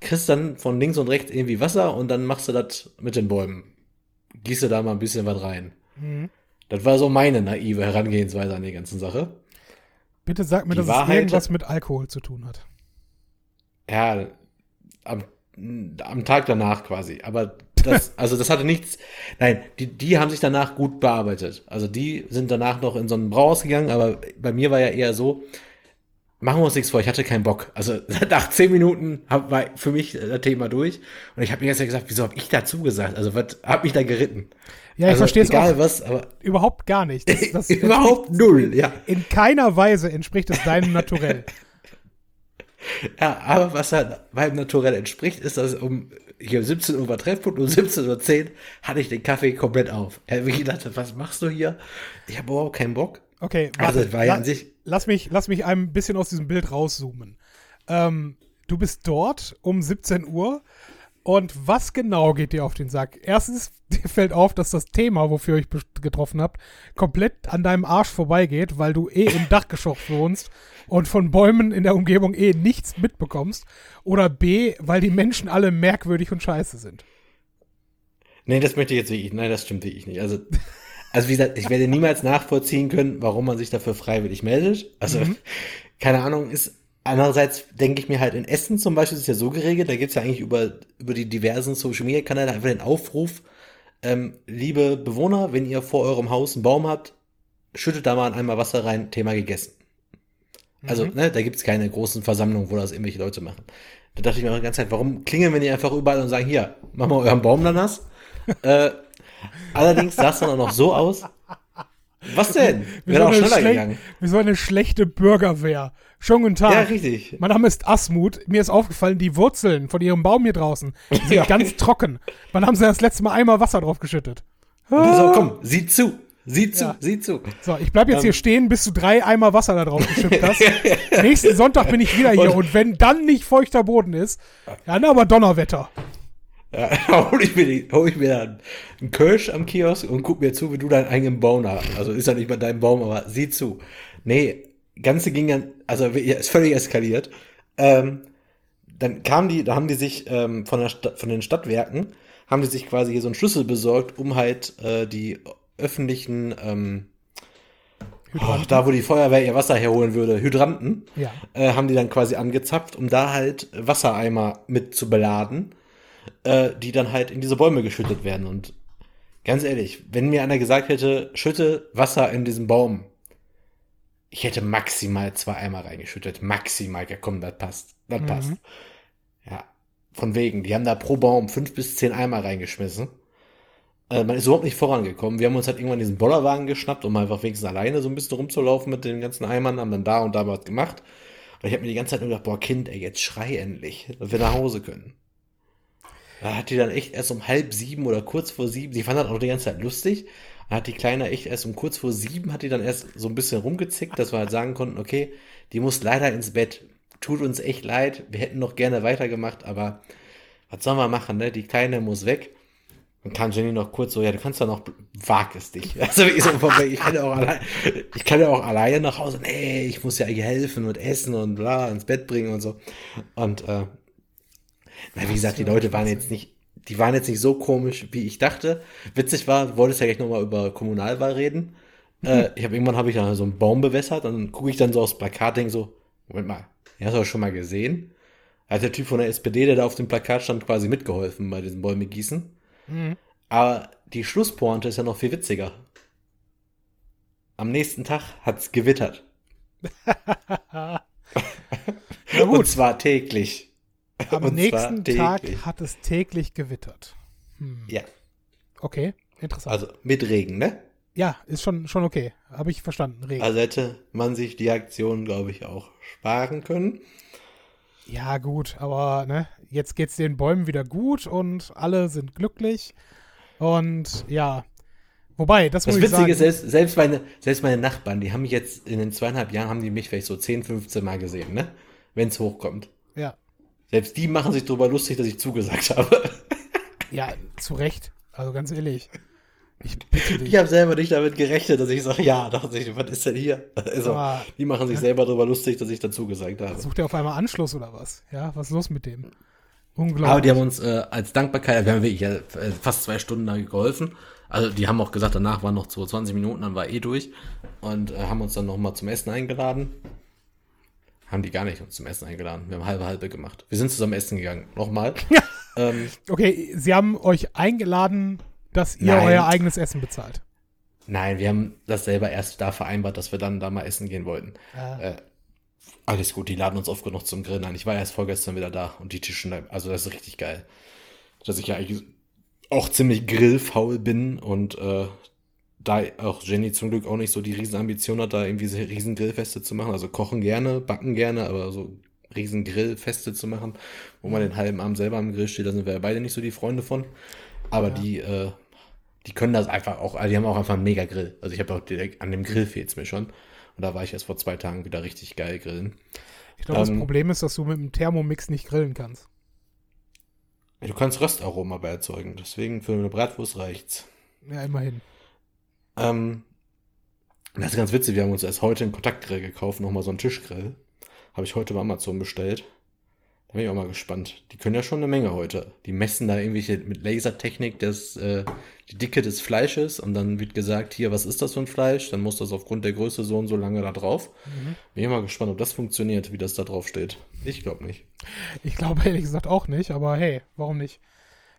kriegst dann von links und rechts irgendwie Wasser und dann machst du das mit den Bäumen. Gießt du da mal ein bisschen was rein. Mhm. Das war so meine naive Herangehensweise an die ganze Sache. Bitte sag mir, die dass Wahrheit, es irgendwas mit Alkohol zu tun hat. Ja, am, am Tag danach quasi. Aber das, also das hatte nichts. Nein, die, die haben sich danach gut bearbeitet. Also die sind danach noch in so einen Brauhaus gegangen, aber bei mir war ja eher so, machen wir uns nichts vor, ich hatte keinen Bock. Also nach zehn Minuten hab, war für mich das Thema durch. Und ich habe mir jetzt ja gesagt, wieso habe ich dazu gesagt? Also was hab mich da geritten? Ja, ich also, verstehe es auch was, aber überhaupt gar nicht. Das, das überhaupt null, ja. In keiner Weise entspricht es deinem Naturell. ja, aber was halt meinem Naturell entspricht, ist, dass um hier 17 Uhr war Treffpunkt und um 17.10 Uhr hatte ich den Kaffee komplett auf. Ja, ich dachte, was machst du hier? Ich habe überhaupt keinen Bock. Okay, also, warte, war ja an sich. Lass mich, lass mich ein bisschen aus diesem Bild rauszoomen. Ähm, du bist dort um 17 Uhr und was genau geht dir auf den Sack? Erstens, dir fällt auf, dass das Thema, wofür ich getroffen habt, komplett an deinem Arsch vorbeigeht, weil du eh im Dachgeschoss wohnst und von Bäumen in der Umgebung eh nichts mitbekommst. Oder B, weil die Menschen alle merkwürdig und scheiße sind. Nee, das möchte ich jetzt wirklich, nein, das stimmt wirklich nicht. Also, also wie gesagt, ich werde niemals nachvollziehen können, warum man sich dafür freiwillig meldet. Also, mhm. keine Ahnung, ist Andererseits denke ich mir halt, in Essen zum Beispiel ist es ja so geregelt, da gibt es ja eigentlich über, über die diversen Social Media Kanäle einfach den Aufruf, ähm, liebe Bewohner, wenn ihr vor eurem Haus einen Baum habt, schüttet da mal einmal Wasser rein, Thema gegessen. Also, mhm. ne, da gibt es keine großen Versammlungen, wo das irgendwelche Leute machen. Da dachte ich mir auch die ganze Zeit, warum klingeln wir nicht einfach überall und sagen, hier, mach mal euren Baum dann nass? äh, allerdings sah es dann auch noch so aus, was denn? Wäre auch schneller gegangen. Wie so eine schlechte Bürgerwehr. Schönen guten Tag. Ja, richtig. Mein Name ist Asmut. Mir ist aufgefallen, die Wurzeln von ihrem Baum hier draußen sind ja. ganz trocken. Wann haben sie das letzte Mal einmal Wasser drauf geschüttet? Ah. So, komm, sieh zu. Sieh zu, ja. sieh zu. So, ich bleib jetzt um. hier ähm. stehen, bis du drei Eimer Wasser da drauf geschüttet hast. Nächsten Sonntag bin ich wieder hier und, und wenn dann nicht feuchter Boden ist, dann aber Donnerwetter. Ja, hol ich mir, die, hol ich mir dann einen Kölsch am Kiosk und guck mir zu, wie du deinen eigenen Baum hast. Also ist ja nicht mal dein Baum, aber sieh zu. Nee, Ganze ging dann, also ist völlig eskaliert. Ähm, dann kamen die, da haben die sich ähm, von, der Stadt, von den Stadtwerken, haben die sich quasi hier so einen Schlüssel besorgt, um halt äh, die öffentlichen, ähm, oh, da wo die Feuerwehr ihr Wasser herholen würde, Hydranten, ja. äh, haben die dann quasi angezapft, um da halt Wassereimer mit zu beladen äh, die dann halt in diese Bäume geschüttet werden. Und ganz ehrlich, wenn mir einer gesagt hätte, schütte Wasser in diesen Baum, ich hätte maximal zwei Eimer reingeschüttet. Maximal, ja komm, das passt. Das mhm. passt. Ja, von wegen. Die haben da pro Baum fünf bis zehn Eimer reingeschmissen. Äh, man ist überhaupt nicht vorangekommen. Wir haben uns halt irgendwann diesen Bollerwagen geschnappt, um einfach wenigstens alleine so ein bisschen rumzulaufen mit den ganzen Eimern, haben dann da und da was gemacht. Und ich habe mir die ganze Zeit nur gedacht, boah, Kind, ey, jetzt schrei endlich, dass wir nach Hause können. Da hat die dann echt erst um halb sieben oder kurz vor sieben, sie fand das auch die ganze Zeit lustig. Da hat die Kleine echt erst um kurz vor sieben, hat die dann erst so ein bisschen rumgezickt, dass wir halt sagen konnten, okay, die muss leider ins Bett. Tut uns echt leid, wir hätten noch gerne weitergemacht, aber was sollen wir machen, ne? Die Kleine muss weg. Und kann Jenny noch kurz so, ja, du kannst ja noch, wag es dich. Also ich, so, ich kann ja auch allein, ich kann ja auch alleine nach Hause, nee, ich muss ja ihr helfen und essen und bla, ins Bett bringen und so. Und äh, na, wie gesagt, die Leute waren jetzt nicht, die waren jetzt nicht so komisch, wie ich dachte. Witzig war, du wolltest ja gleich nochmal über Kommunalwahl reden. Mhm. Äh, ich habe irgendwann habe ich dann so einen Baum bewässert, dann gucke ich dann so aufs Plakat, denke so, Moment mal, den hast du schon mal gesehen? Hat der Typ von der SPD, der da auf dem Plakat stand, quasi mitgeholfen bei diesen Bäume gießen. Mhm. Aber die Schlusspointe ist ja noch viel witziger. Am nächsten Tag hat's gewittert. Und zwar täglich. Am Und nächsten Tag hat es täglich gewittert. Hm. Ja. Okay, interessant. Also mit Regen, ne? Ja, ist schon, schon okay. Habe ich verstanden. Regen. Also hätte man sich die Aktion, glaube ich, auch sparen können. Ja, gut, aber ne, jetzt geht's den Bäumen wieder gut und alle sind glücklich. Und ja, wobei, das, Das muss ich sagen. Witzige ist, selbst, selbst, meine, selbst meine Nachbarn, die haben mich jetzt in den zweieinhalb Jahren, haben die mich vielleicht so 10, 15 Mal gesehen, ne? Wenn es hochkommt. Selbst die machen sich darüber lustig, dass ich zugesagt habe. ja, zu Recht. Also ganz ehrlich. Ich bitte dich. Ich habe selber nicht damit gerechnet, dass ich sage, ja, dachte ich, was ist denn hier? Also, Aber- die machen sich selber darüber lustig, dass ich dazu gesagt habe. Sucht er auf einmal Anschluss oder was? Ja, was ist los mit dem? Unglaublich. Aber die haben uns äh, als Dankbarkeit, wir haben wirklich äh, fast zwei Stunden da geholfen. Also die haben auch gesagt, danach waren noch so 20 Minuten, dann war eh durch. Und äh, haben uns dann nochmal zum Essen eingeladen. Haben die gar nicht uns zum Essen eingeladen. Wir haben halbe halbe gemacht. Wir sind zusammen essen gegangen. Nochmal. ähm, okay, sie haben euch eingeladen, dass ihr Nein. euer eigenes Essen bezahlt. nein, wir haben das selber erst da vereinbart, dass wir dann da mal essen gehen wollten. Ah. Äh, alles gut, die laden uns oft genug zum Grillen ein. Ich war erst vorgestern wieder da und die Tischen, da- also das ist richtig geil. Dass ich ja eigentlich auch ziemlich grillfaul bin und äh, da auch Jenny zum Glück auch nicht so die Riesenambition hat, da irgendwie so riesen Grillfeste zu machen. Also kochen gerne, backen gerne, aber so riesen Grillfeste zu machen, wo man den halben Abend selber am Grill steht, da sind wir ja beide nicht so die Freunde von. Aber Ja. die, äh, die können das einfach auch, also die haben auch einfach einen mega Grill. Also ich habe auch direkt an dem Grill fehlt's mir schon. Und da war ich erst vor zwei Tagen wieder richtig geil grillen. Ich glaube, das Ähm, Problem ist, dass du mit dem Thermomix nicht grillen kannst. Du kannst Röstaroma erzeugen, deswegen für eine Bratwurst reicht's. Ja, immerhin. Ähm, das ist ganz witzig, wir haben uns erst heute einen Kontaktgrill gekauft, nochmal so einen Tischgrill. Habe ich heute bei Amazon bestellt. Da bin ich auch mal gespannt. Die können ja schon eine Menge heute. Die messen da irgendwelche mit Lasertechnik das, äh, die Dicke des Fleisches und dann wird gesagt, hier, was ist das für ein Fleisch? Dann muss das aufgrund der Größe so und so lange da drauf. Mhm. Bin ich mal gespannt, ob das funktioniert, wie das da drauf steht. Ich glaube nicht. Ich glaube ehrlich gesagt auch nicht, aber hey, warum nicht?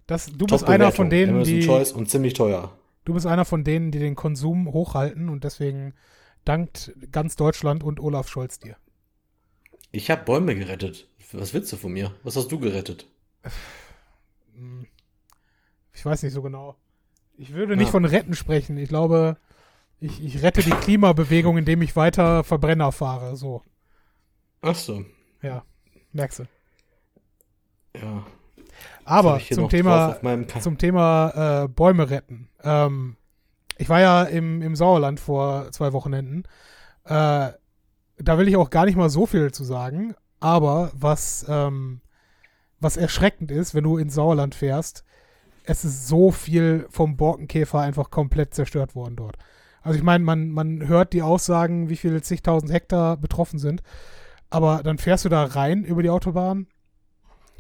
Das, du bist Top-Bewertung. einer von denen, Amazon die, Choice und ziemlich teuer. Du bist einer von denen, die den Konsum hochhalten und deswegen dankt ganz Deutschland und Olaf Scholz dir. Ich habe Bäume gerettet. Was willst du von mir? Was hast du gerettet? Hm. Ich weiß nicht so genau. Ich würde nicht Ja. von retten sprechen. Ich glaube, ich, ich rette die Klimabewegung, indem ich weiter Verbrenner fahre. So, Ach so. ja, merkst du. Ja. Aber zum Thema, zum Thema äh, Bäume retten. Ähm, ich war ja im, im Sauerland vor zwei Wochenenden. Äh, da will ich auch gar nicht mal so viel zu sagen. Aber was, ähm, was erschreckend ist, wenn du ins Sauerland fährst, es ist so viel vom Borkenkäfer einfach komplett zerstört worden dort. Also ich meine, man, man hört die Aussagen, wie viel zigtausend Hektar betroffen sind. Aber dann fährst du da rein über die Autobahn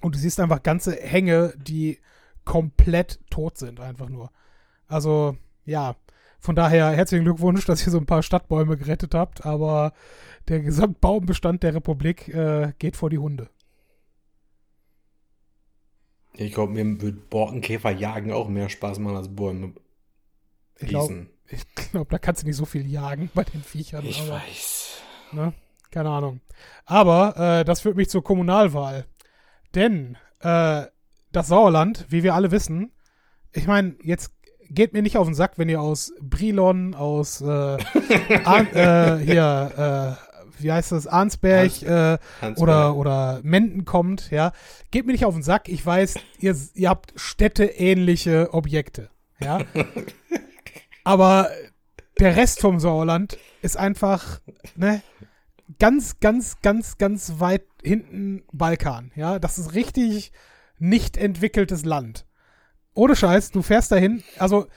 und du siehst einfach ganze Hänge, die komplett tot sind, einfach nur. Also, ja. Von daher herzlichen Glückwunsch, dass ihr so ein paar Stadtbäume gerettet habt, aber der Gesamtbaumbestand der Republik äh, geht vor die Hunde. Ich glaube, mir würde Borkenkäfer jagen auch mehr Spaß machen als Bäume Ich glaube, glaub, da kannst du nicht so viel jagen bei den Viechern. Ich aber, weiß. ne? Keine Ahnung. Aber äh, das führt mich zur Kommunalwahl. Denn äh, das Sauerland, wie wir alle wissen, ich meine, jetzt geht mir nicht auf den Sack, wenn ihr aus Brilon, aus äh, äh, hier, äh, wie heißt das, Arnsberg äh, Hans oder, oder Menden kommt, ja. Geht mir nicht auf den Sack. Ich weiß, ihr, ihr habt städteähnliche Objekte, ja. Aber der Rest vom Sauerland ist einfach, ne, ganz, ganz, ganz, ganz weit hinten Balkan, ja. Das ist richtig nicht entwickeltes Land. Ohne Scheiß, du fährst dahin, also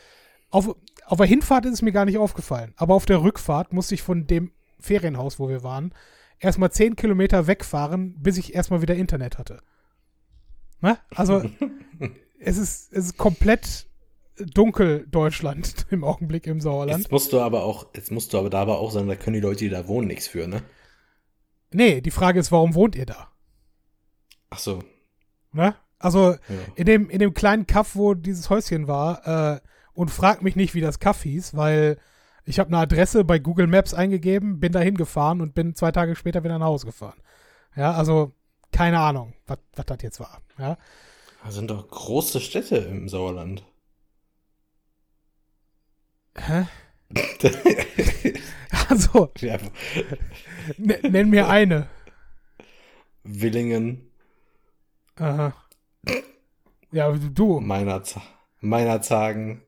auf, auf der Hinfahrt ist es mir gar nicht aufgefallen, aber auf der Rückfahrt musste ich von dem Ferienhaus, wo wir waren, erstmal 10 Kilometer wegfahren, bis ich erstmal wieder Internet hatte. Ne? Also, es ist, es ist komplett dunkel Deutschland im Augenblick im Sauerland. Jetzt musst du aber auch, jetzt musst du aber da aber auch sagen, da können die Leute, die da wohnen, nichts für, ne? Nee, die Frage ist, warum wohnt ihr da? Ach so. Ne? Also, Ja. in dem, in dem kleinen Kaff, wo dieses Häuschen war, äh, und frag mich nicht, wie das Kaff hieß, weil ich habe eine Adresse bei Google Maps eingegeben, bin da hingefahren und bin zwei Tage später wieder nach Hause gefahren. Ja, also keine Ahnung, was das jetzt war. Ja, Da sind doch große Städte im Sauerland. Hä? also ja, n- nenn mir eine. Willingen, Aha. Ja, du. Meiner, meiner Zagen.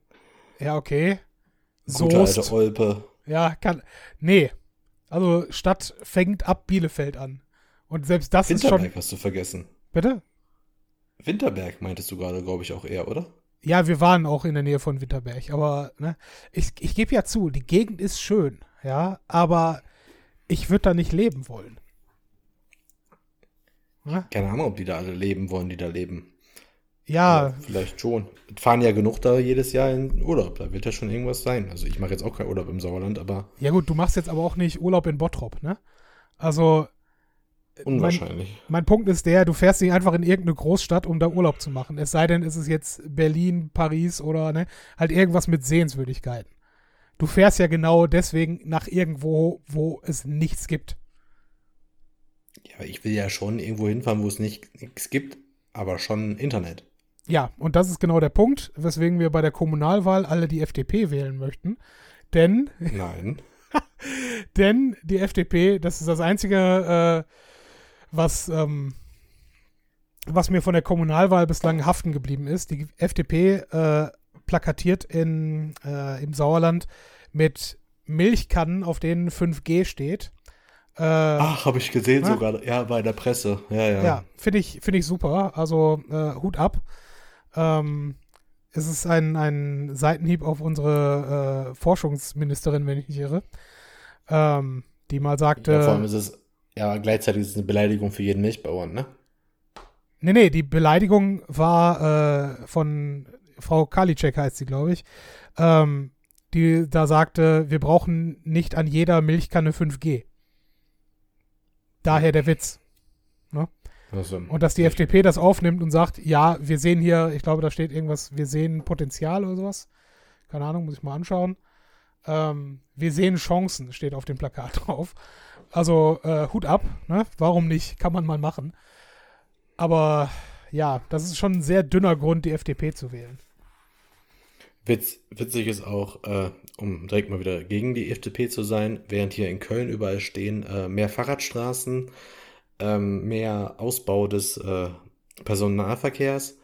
Ja, okay. Gute alte. Olpe. Ja, kann. Nee. Also Stadt fängt ab Bielefeld an. Und selbst das ist Winterberg schon. hast du vergessen. Bitte? Winterberg meintest du gerade, glaube ich, auch eher, oder? Ja, wir waren auch in der Nähe von Winterberg, aber ne, ich, ich gebe ja zu, die Gegend ist schön, ja, aber ich würde da nicht leben wollen. Ja, Keine Ahnung, ob die da alle leben wollen, die da leben. ja Aber vielleicht schon. Fahren ja genug da jedes Jahr in Urlaub. Da wird ja schon irgendwas sein. Also ich mache jetzt auch keinen Urlaub im Sauerland, aber ja gut, du machst jetzt aber auch nicht Urlaub in Bottrop, ne? Also unwahrscheinlich. mein Punkt ist der, du fährst nicht einfach in irgendeine Großstadt, um da Urlaub zu machen. Es sei denn, es ist jetzt Berlin, Paris oder ne, halt irgendwas mit Sehenswürdigkeiten. Du fährst ja genau deswegen nach irgendwo, wo es nichts gibt. Ja, ich will ja schon irgendwo hinfahren, wo es nicht, nichts gibt, aber schon Internet. Ja, und das ist genau der Punkt, weswegen wir bei der Kommunalwahl alle die FDP wählen möchten. Denn, Nein. denn die FDP, das ist das Einzige, äh, was, ähm, was mir von der Kommunalwahl bislang haften geblieben ist. Die FDP äh, plakatiert in, äh, im Sauerland mit Milchkannen, auf denen 5G steht. Äh, Ach, habe ich gesehen Na? sogar. Ja, bei der Presse. Ja, ja. Ja, finde ich, finde ich super. Also äh, Hut ab. Ähm, es ist ein, ein Seitenhieb auf unsere äh, Forschungsministerin, wenn ich nicht irre, ähm, die mal sagte, Ja, vor allem ist es, ja, gleichzeitig ist es eine Beleidigung für jeden Milchbauern, ne? nee, nee, die Beleidigung war äh, von Frau Karliczek heißt sie, glaube ich, ähm, die da sagte, wir brauchen nicht an jeder Milchkanne 5G. Daher der Witz. Also, Und dass die FDP das aufnimmt und sagt, ja, wir sehen hier, ich glaube, da steht irgendwas, wir sehen Potenzial oder sowas. Keine Ahnung, muss ich mal anschauen. Ähm, wir sehen Chancen, steht auf dem Plakat drauf. Also äh, Hut ab, ne? Warum nicht? Kann man mal machen. Aber ja, das ist schon ein sehr dünner Grund, die FDP zu wählen. Witz, witzig ist auch, äh, um direkt mal wieder gegen die FDP zu sein, während hier in Köln überall stehen, äh, mehr Fahrradstraßen, ähm, mehr Ausbau des äh, Personennahverkehrs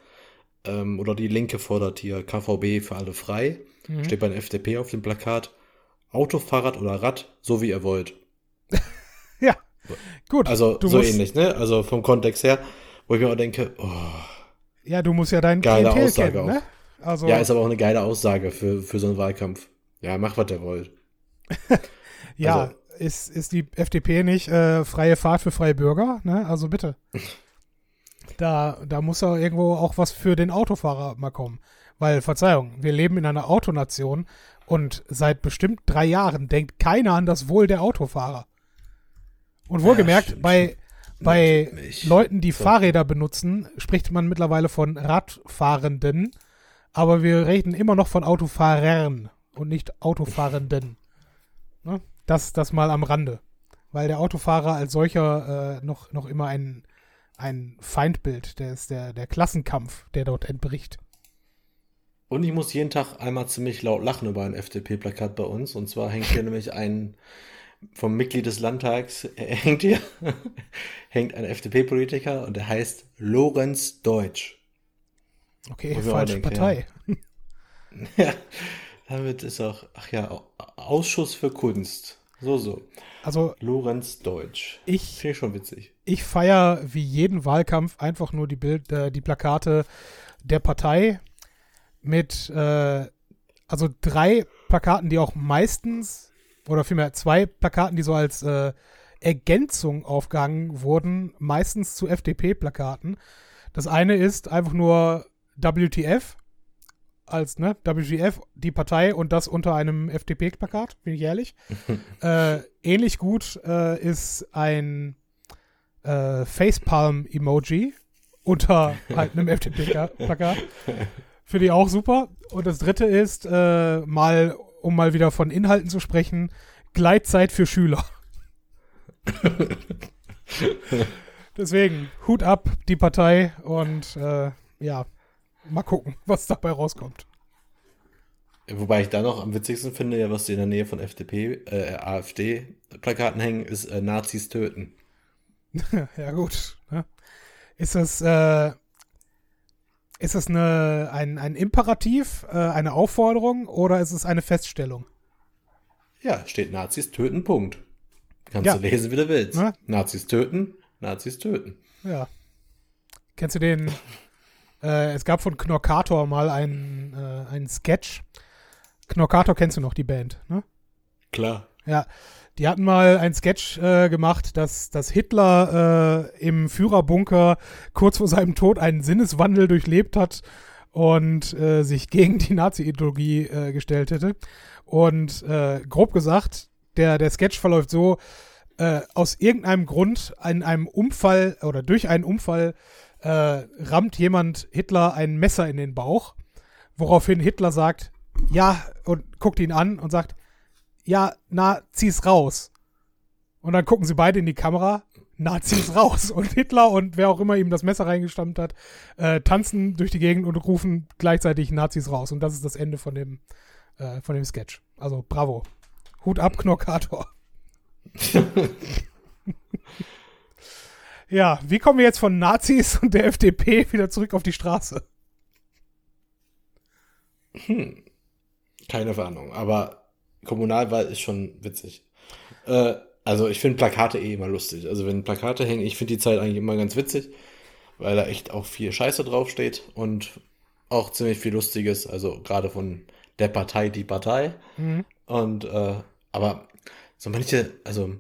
ähm, oder die Linke fordert hier KVB für alle frei. Mhm. Steht bei der FDP auf dem Plakat. Auto, Fahrrad oder Rad, so wie ihr wollt. Gut. Also du so musst, ähnlich, ne? Also vom Kontext her, wo ich mir auch denke, oh, Ja, du musst ja deinen Geile Klientel Aussage kennen, ne? Also, ja, ist aber auch eine geile Aussage für, für so einen Wahlkampf. Ja, macht, was ihr wollt. Ja, Also- ist, ist die FDP nicht äh, freie Fahrt für freie Bürger? Ne? Also bitte. Da, da muss ja irgendwo auch was für den Autofahrer mal kommen. Weil, Verzeihung, wir leben in einer Autonation und seit bestimmt drei Jahren denkt keiner an das Wohl der Autofahrer. Und wohlgemerkt, stimmt, bei, bei. Leuten, die So. Fahrräder benutzen, spricht man mittlerweile von Radfahrenden, aber wir reden immer noch von Autofahrern und nicht Autofahrenden. Ne? Das, das mal am Rande. Weil der Autofahrer als solcher äh, noch, noch immer ein, ein Feindbild, der ist der, der Klassenkampf, der dort entbricht. Und ich muss jeden Tag einmal ziemlich laut lachen über ein FDP-Plakat bei uns. Und zwar hängt hier nämlich ein, vom Mitglied des Landtags, hängt hier, hängt ein FDP-Politiker und der heißt Lorenz Deutsch. Okay, falsche denken, Partei. Ja, damit ist auch, ach ja, Au- Ausschuss für Kunst. So, so. Also Lorenz Deutsch. ich, Finde schon witzig. ich feiere wie jeden Wahlkampf einfach nur die Bild, äh, die Plakate der Partei mit äh, also drei Plakaten, die auch meistens oder vielmehr zwei Plakaten, die so als äh, Ergänzung aufgehangen wurden, meistens zu FDP-Plakaten. Das eine ist einfach nur WTF als ne WGF die Partei und das unter einem FDP-Plakat, bin ich ehrlich. äh, ähnlich gut äh, ist ein äh, Facepalm-Emoji unter halt einem FDP-Plakat. Finde ich auch super. Und das dritte ist, äh, mal, um mal wieder von Inhalten zu sprechen, Gleitzeit für Schüler. Deswegen, Hut ab, die Partei und äh, ja, mal gucken, was dabei rauskommt. Wobei ich da noch am witzigsten finde, ja, was in der Nähe von FDP, äh, AfD-Plakaten hängen, ist äh, Nazis töten. ja, gut. Ne? Ist das, äh, Ist es eine, ein, ein Imperativ, äh, eine Aufforderung oder ist es eine Feststellung? Ja, steht Nazis töten, Punkt. Kannst Ja. du lesen, wie du willst. Ne? Nazis töten, Nazis töten. Ja. Kennst du den? Äh, es gab von Knorkator mal einen, äh, einen Sketch. Knorkator kennst du noch, die Band, ne? Klar. Ja, die hatten mal einen Sketch äh, gemacht, dass, dass Hitler äh, im Führerbunker kurz vor seinem Tod einen Sinneswandel durchlebt hat und äh, sich gegen die Nazi-Ideologie äh, gestellt hätte. Und äh, grob gesagt, der, der Sketch verläuft so, äh, aus irgendeinem Grund in einem Unfall oder durch einen Unfall rammt jemand Hitler ein Messer in den Bauch, woraufhin Hitler sagt, ja, und guckt ihn an und sagt, ja, na, zieh's raus. Und dann gucken sie beide in die Kamera, na, zieh's raus. Und Hitler und wer auch immer ihm das Messer reingestammt hat, äh, tanzen durch die Gegend und rufen gleichzeitig Nazis raus. Und das ist das Ende von dem, äh, von dem Sketch. Also bravo. Hut ab, Knorkator. ja, wie kommen wir jetzt von Nazis und der FDP wieder zurück auf die Straße? Keine Ahnung, aber Kommunalwahl ist schon witzig. Äh, also ich finde Plakate eh immer lustig. Also wenn Plakate hängen, ich finde die Zeit eigentlich immer ganz witzig, weil da echt auch viel Scheiße draufsteht und auch ziemlich viel Lustiges, also gerade von der Partei die Partei. Und äh, aber so manche, also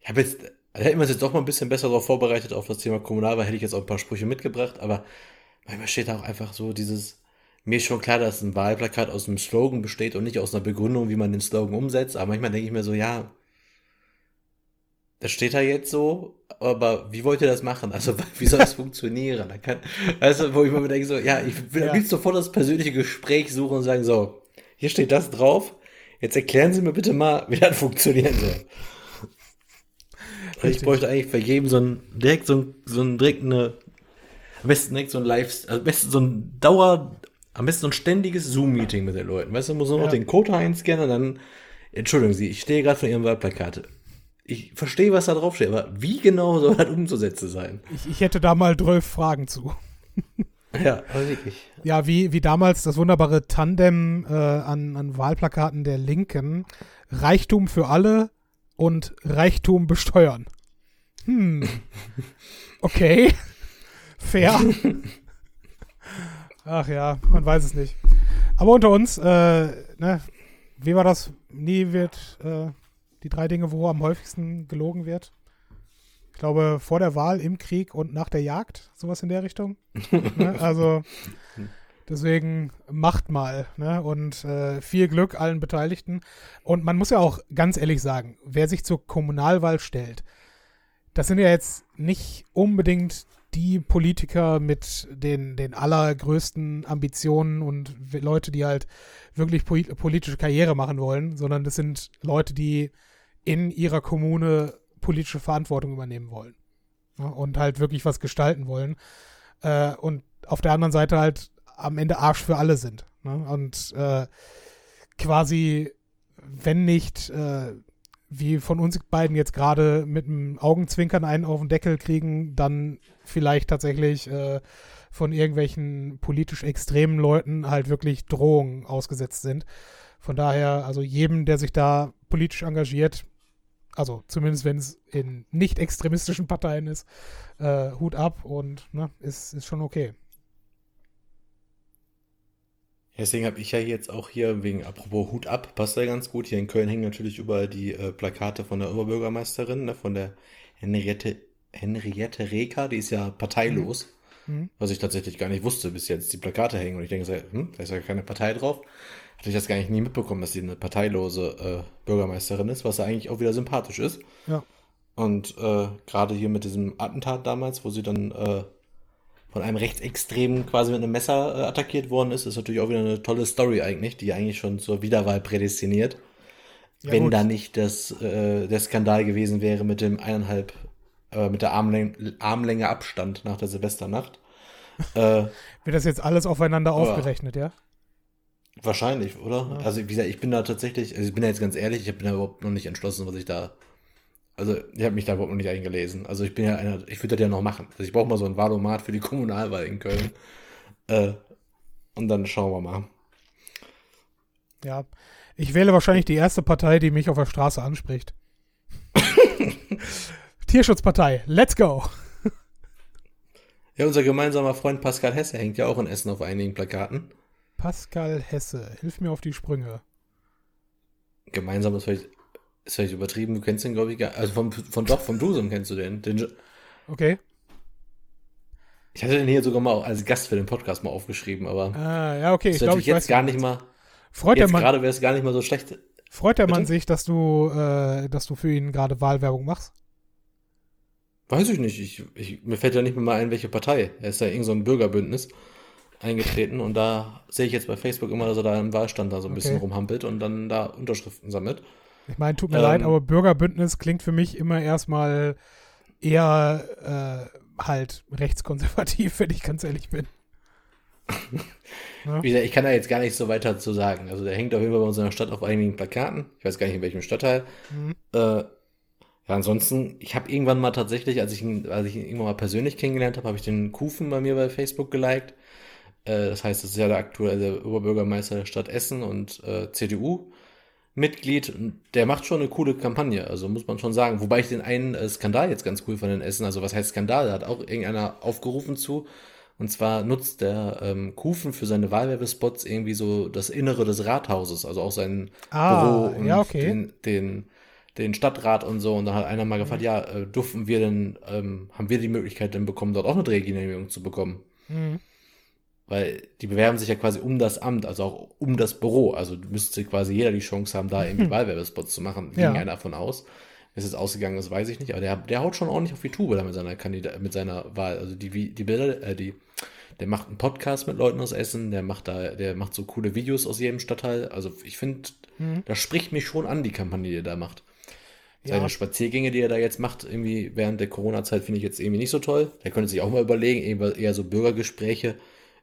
ich habe jetzt, da hätten wir uns jetzt doch mal ein bisschen besser darauf vorbereitet auf das Thema Kommunalwahl, hätte ich jetzt auch ein paar Sprüche mitgebracht, aber manchmal steht da auch einfach so dieses, mir ist schon klar, dass ein Wahlplakat aus einem Slogan besteht und nicht aus einer Begründung, wie man den Slogan umsetzt, aber manchmal denke ich mir so, ja, das steht da jetzt so, aber wie wollt ihr das machen? Also, wie soll das funktionieren? Da kann, du, wo ich mir denke, so, ja, ich will Ja. am liebsten sofort das persönliche Gespräch suchen und sagen, so, hier steht das drauf, jetzt erklären Sie mir bitte mal, wie das funktionieren soll. Ich Richtig. bräuchte eigentlich für jeden so ein, direkt so ein, so ein, direkt eine, am besten direkt so ein Live, also am besten so ein Dauer, am besten so ein ständiges Zoom-Meeting mit den Leuten. Weißt du, muss nur noch Ja. den Code einscannen und dann, entschuldigen Sie, ich stehe gerade von Ihrem Wahlplakate. Ich verstehe, was da draufsteht, aber wie genau soll das umzusetzen sein? Ich, ich hätte da mal 12 Fragen zu. Ja, wirklich. Ja, wie, wie damals das wunderbare Tandem äh, an, an Wahlplakaten der Linken. Reichtum für alle und Reichtum besteuern. Hm. Okay. Fair. Ach ja, man weiß es nicht. Aber unter uns, äh, ne, wie war das? Nie wird äh, die drei Dinge, wo am häufigsten gelogen wird. Ich glaube, vor der Wahl, im Krieg und nach der Jagd, sowas in der Richtung. ne? Also deswegen macht mal ne? und äh, viel Glück allen Beteiligten. Und man muss ja auch ganz ehrlich sagen, wer sich zur Kommunalwahl stellt, das sind ja jetzt nicht unbedingt die Politiker mit den, den allergrößten Ambitionen und Leute, die halt wirklich polit- politische Karriere machen wollen, sondern das sind Leute, die in ihrer Kommune politische Verantwortung übernehmen wollen ja, und halt wirklich was gestalten wollen. Äh, und auf der anderen Seite halt am Ende Arsch für alle sind. Ne? Und äh, quasi, wenn nicht äh, wie von uns beiden jetzt gerade mit dem Augenzwinkern einen auf den Deckel kriegen, dann vielleicht tatsächlich äh, von irgendwelchen politisch extremen Leuten halt wirklich Drohungen ausgesetzt sind. Von daher, also jedem, der sich da politisch engagiert, also zumindest wenn es in nicht extremistischen Parteien ist, äh, Hut ab und ne, ist, ist schon okay. Deswegen habe ich ja jetzt auch hier, wegen, apropos Hut ab, passt ja ganz gut. Hier in Köln hängen natürlich überall die äh, Plakate von der Oberbürgermeisterin, ne, von der Henriette, Henriette Reker, die ist ja parteilos. Mhm. Was ich tatsächlich gar nicht wusste, bis jetzt die Plakate hängen. Und ich denke so, hm, da ist ja keine Partei drauf. Hatte ich das gar nicht nie mitbekommen, dass sie eine parteilose äh, Bürgermeisterin ist, was ja eigentlich auch wieder sympathisch ist. Ja. Und äh, gerade hier mit diesem Attentat damals, wo sie dann äh, von einem Rechtsextremen quasi mit einem Messer äh, attackiert worden ist, ist natürlich auch wieder eine tolle Story eigentlich, die eigentlich schon zur Wiederwahl prädestiniert. Ja, wenn gut. da nicht das, äh, der Skandal gewesen wäre mit dem eineinhalb, äh, mit der Armläng Armlänge Abstand nach der Silvesternacht. äh, Wird das jetzt alles aufeinander aufgerechnet, ja? wahrscheinlich, oder? Ja. Also wie gesagt, ich bin da tatsächlich, also ich bin da jetzt ganz ehrlich, ich bin da überhaupt noch nicht entschlossen, was ich da. Also ich habe mich da überhaupt noch nicht eingelesen. Also ich bin ja einer, ich würde das ja noch machen. Also ich brauche mal so ein Wahlomat für die Kommunalwahl in Köln. Äh, und dann schauen wir mal. Ja. Ich wähle wahrscheinlich die erste Partei, die mich auf der Straße anspricht. Tierschutzpartei, let's go. Ja, unser gemeinsamer Freund Pascal Hesse hängt ja auch in Essen auf einigen Plakaten. Pascal Hesse, hilf mir auf die Sprünge. Gemeinsam ist vielleicht, ist vielleicht übertrieben, du kennst den, glaube ich, gar Also von, von doch, vom Dusum kennst du den. den. Okay. Ich hatte den hier sogar mal als Gast für den Podcast mal aufgeschrieben, aber. Ah, ja, okay, ich glaube, ich jetzt weiß gar nicht mal. Freut jetzt gerade wäre es gar nicht mal so schlecht. Freut der Mann sich, dass du, äh, dass du für ihn gerade Wahlwerbung machst? Weiß ich nicht. Ich, ich, mir fällt ja nicht mehr mal ein, welche Partei. Er ist ja irgend so ein Bürgerbündnis eingetreten und da sehe ich jetzt bei Facebook immer, dass er da im Wahlstand da so ein okay. bisschen rumhampelt und dann da Unterschriften sammelt. Ich meine, tut mir ähm, leid, aber Bürgerbündnis klingt für mich immer erstmal eher äh, halt rechtskonservativ, wenn ich ganz ehrlich bin. ja. Ich kann da jetzt gar nicht so weiter zu sagen. Also der hängt auf jeden Fall bei unserer Stadt auf einigen Plakaten. Ich weiß gar nicht, in welchem Stadtteil. Mhm. Äh, ja, ansonsten, ich habe irgendwann mal tatsächlich, als ich ihn, als ich ihn irgendwann mal persönlich kennengelernt habe, habe ich den Kufen bei mir bei Facebook geliked. Äh, das heißt, das ist ja der aktuelle Oberbürgermeister der Stadt Essen und äh, CDU-Mitglied. Der macht schon eine coole Kampagne, also muss man schon sagen. Wobei ich den einen äh, Skandal jetzt ganz cool von den Essen, also was heißt Skandal? Da hat auch irgendeiner aufgerufen zu. Und zwar nutzt der ähm, Kufen für seine Wahlwerbespots irgendwie so das Innere des Rathauses, also auch sein ah, Büro und ja, okay. den, den den Stadtrat und so. Und dann hat einer mal gefragt, mhm. ja, äh, durften wir denn, ähm, haben wir die Möglichkeit denn bekommen, dort auch eine Drehgenehmigung zu bekommen? Mhm. Weil die bewerben sich ja quasi um das Amt, also auch um das Büro. Also müsste quasi jeder die Chance haben, da irgendwie mhm. Wahlwerbespots zu machen. Ging ja. einer davon aus. Wie es jetzt ausgegangen ist, weiß ich nicht. Aber der, der haut schon ordentlich auf die Tube da mit seiner Kandidat, mit seiner Wahl. Also die, die Bilder, äh, die, der macht einen Podcast mit Leuten aus Essen, der macht da, der macht so coole Videos aus jedem Stadtteil. Also ich finde, mhm. das spricht mich schon an, die Kampagne, die er da macht. Seine ja. Spaziergänge, die er da jetzt macht, irgendwie während der Corona-Zeit, finde ich jetzt irgendwie nicht so toll. Der könnte sich auch mal überlegen, eher so Bürgergespräche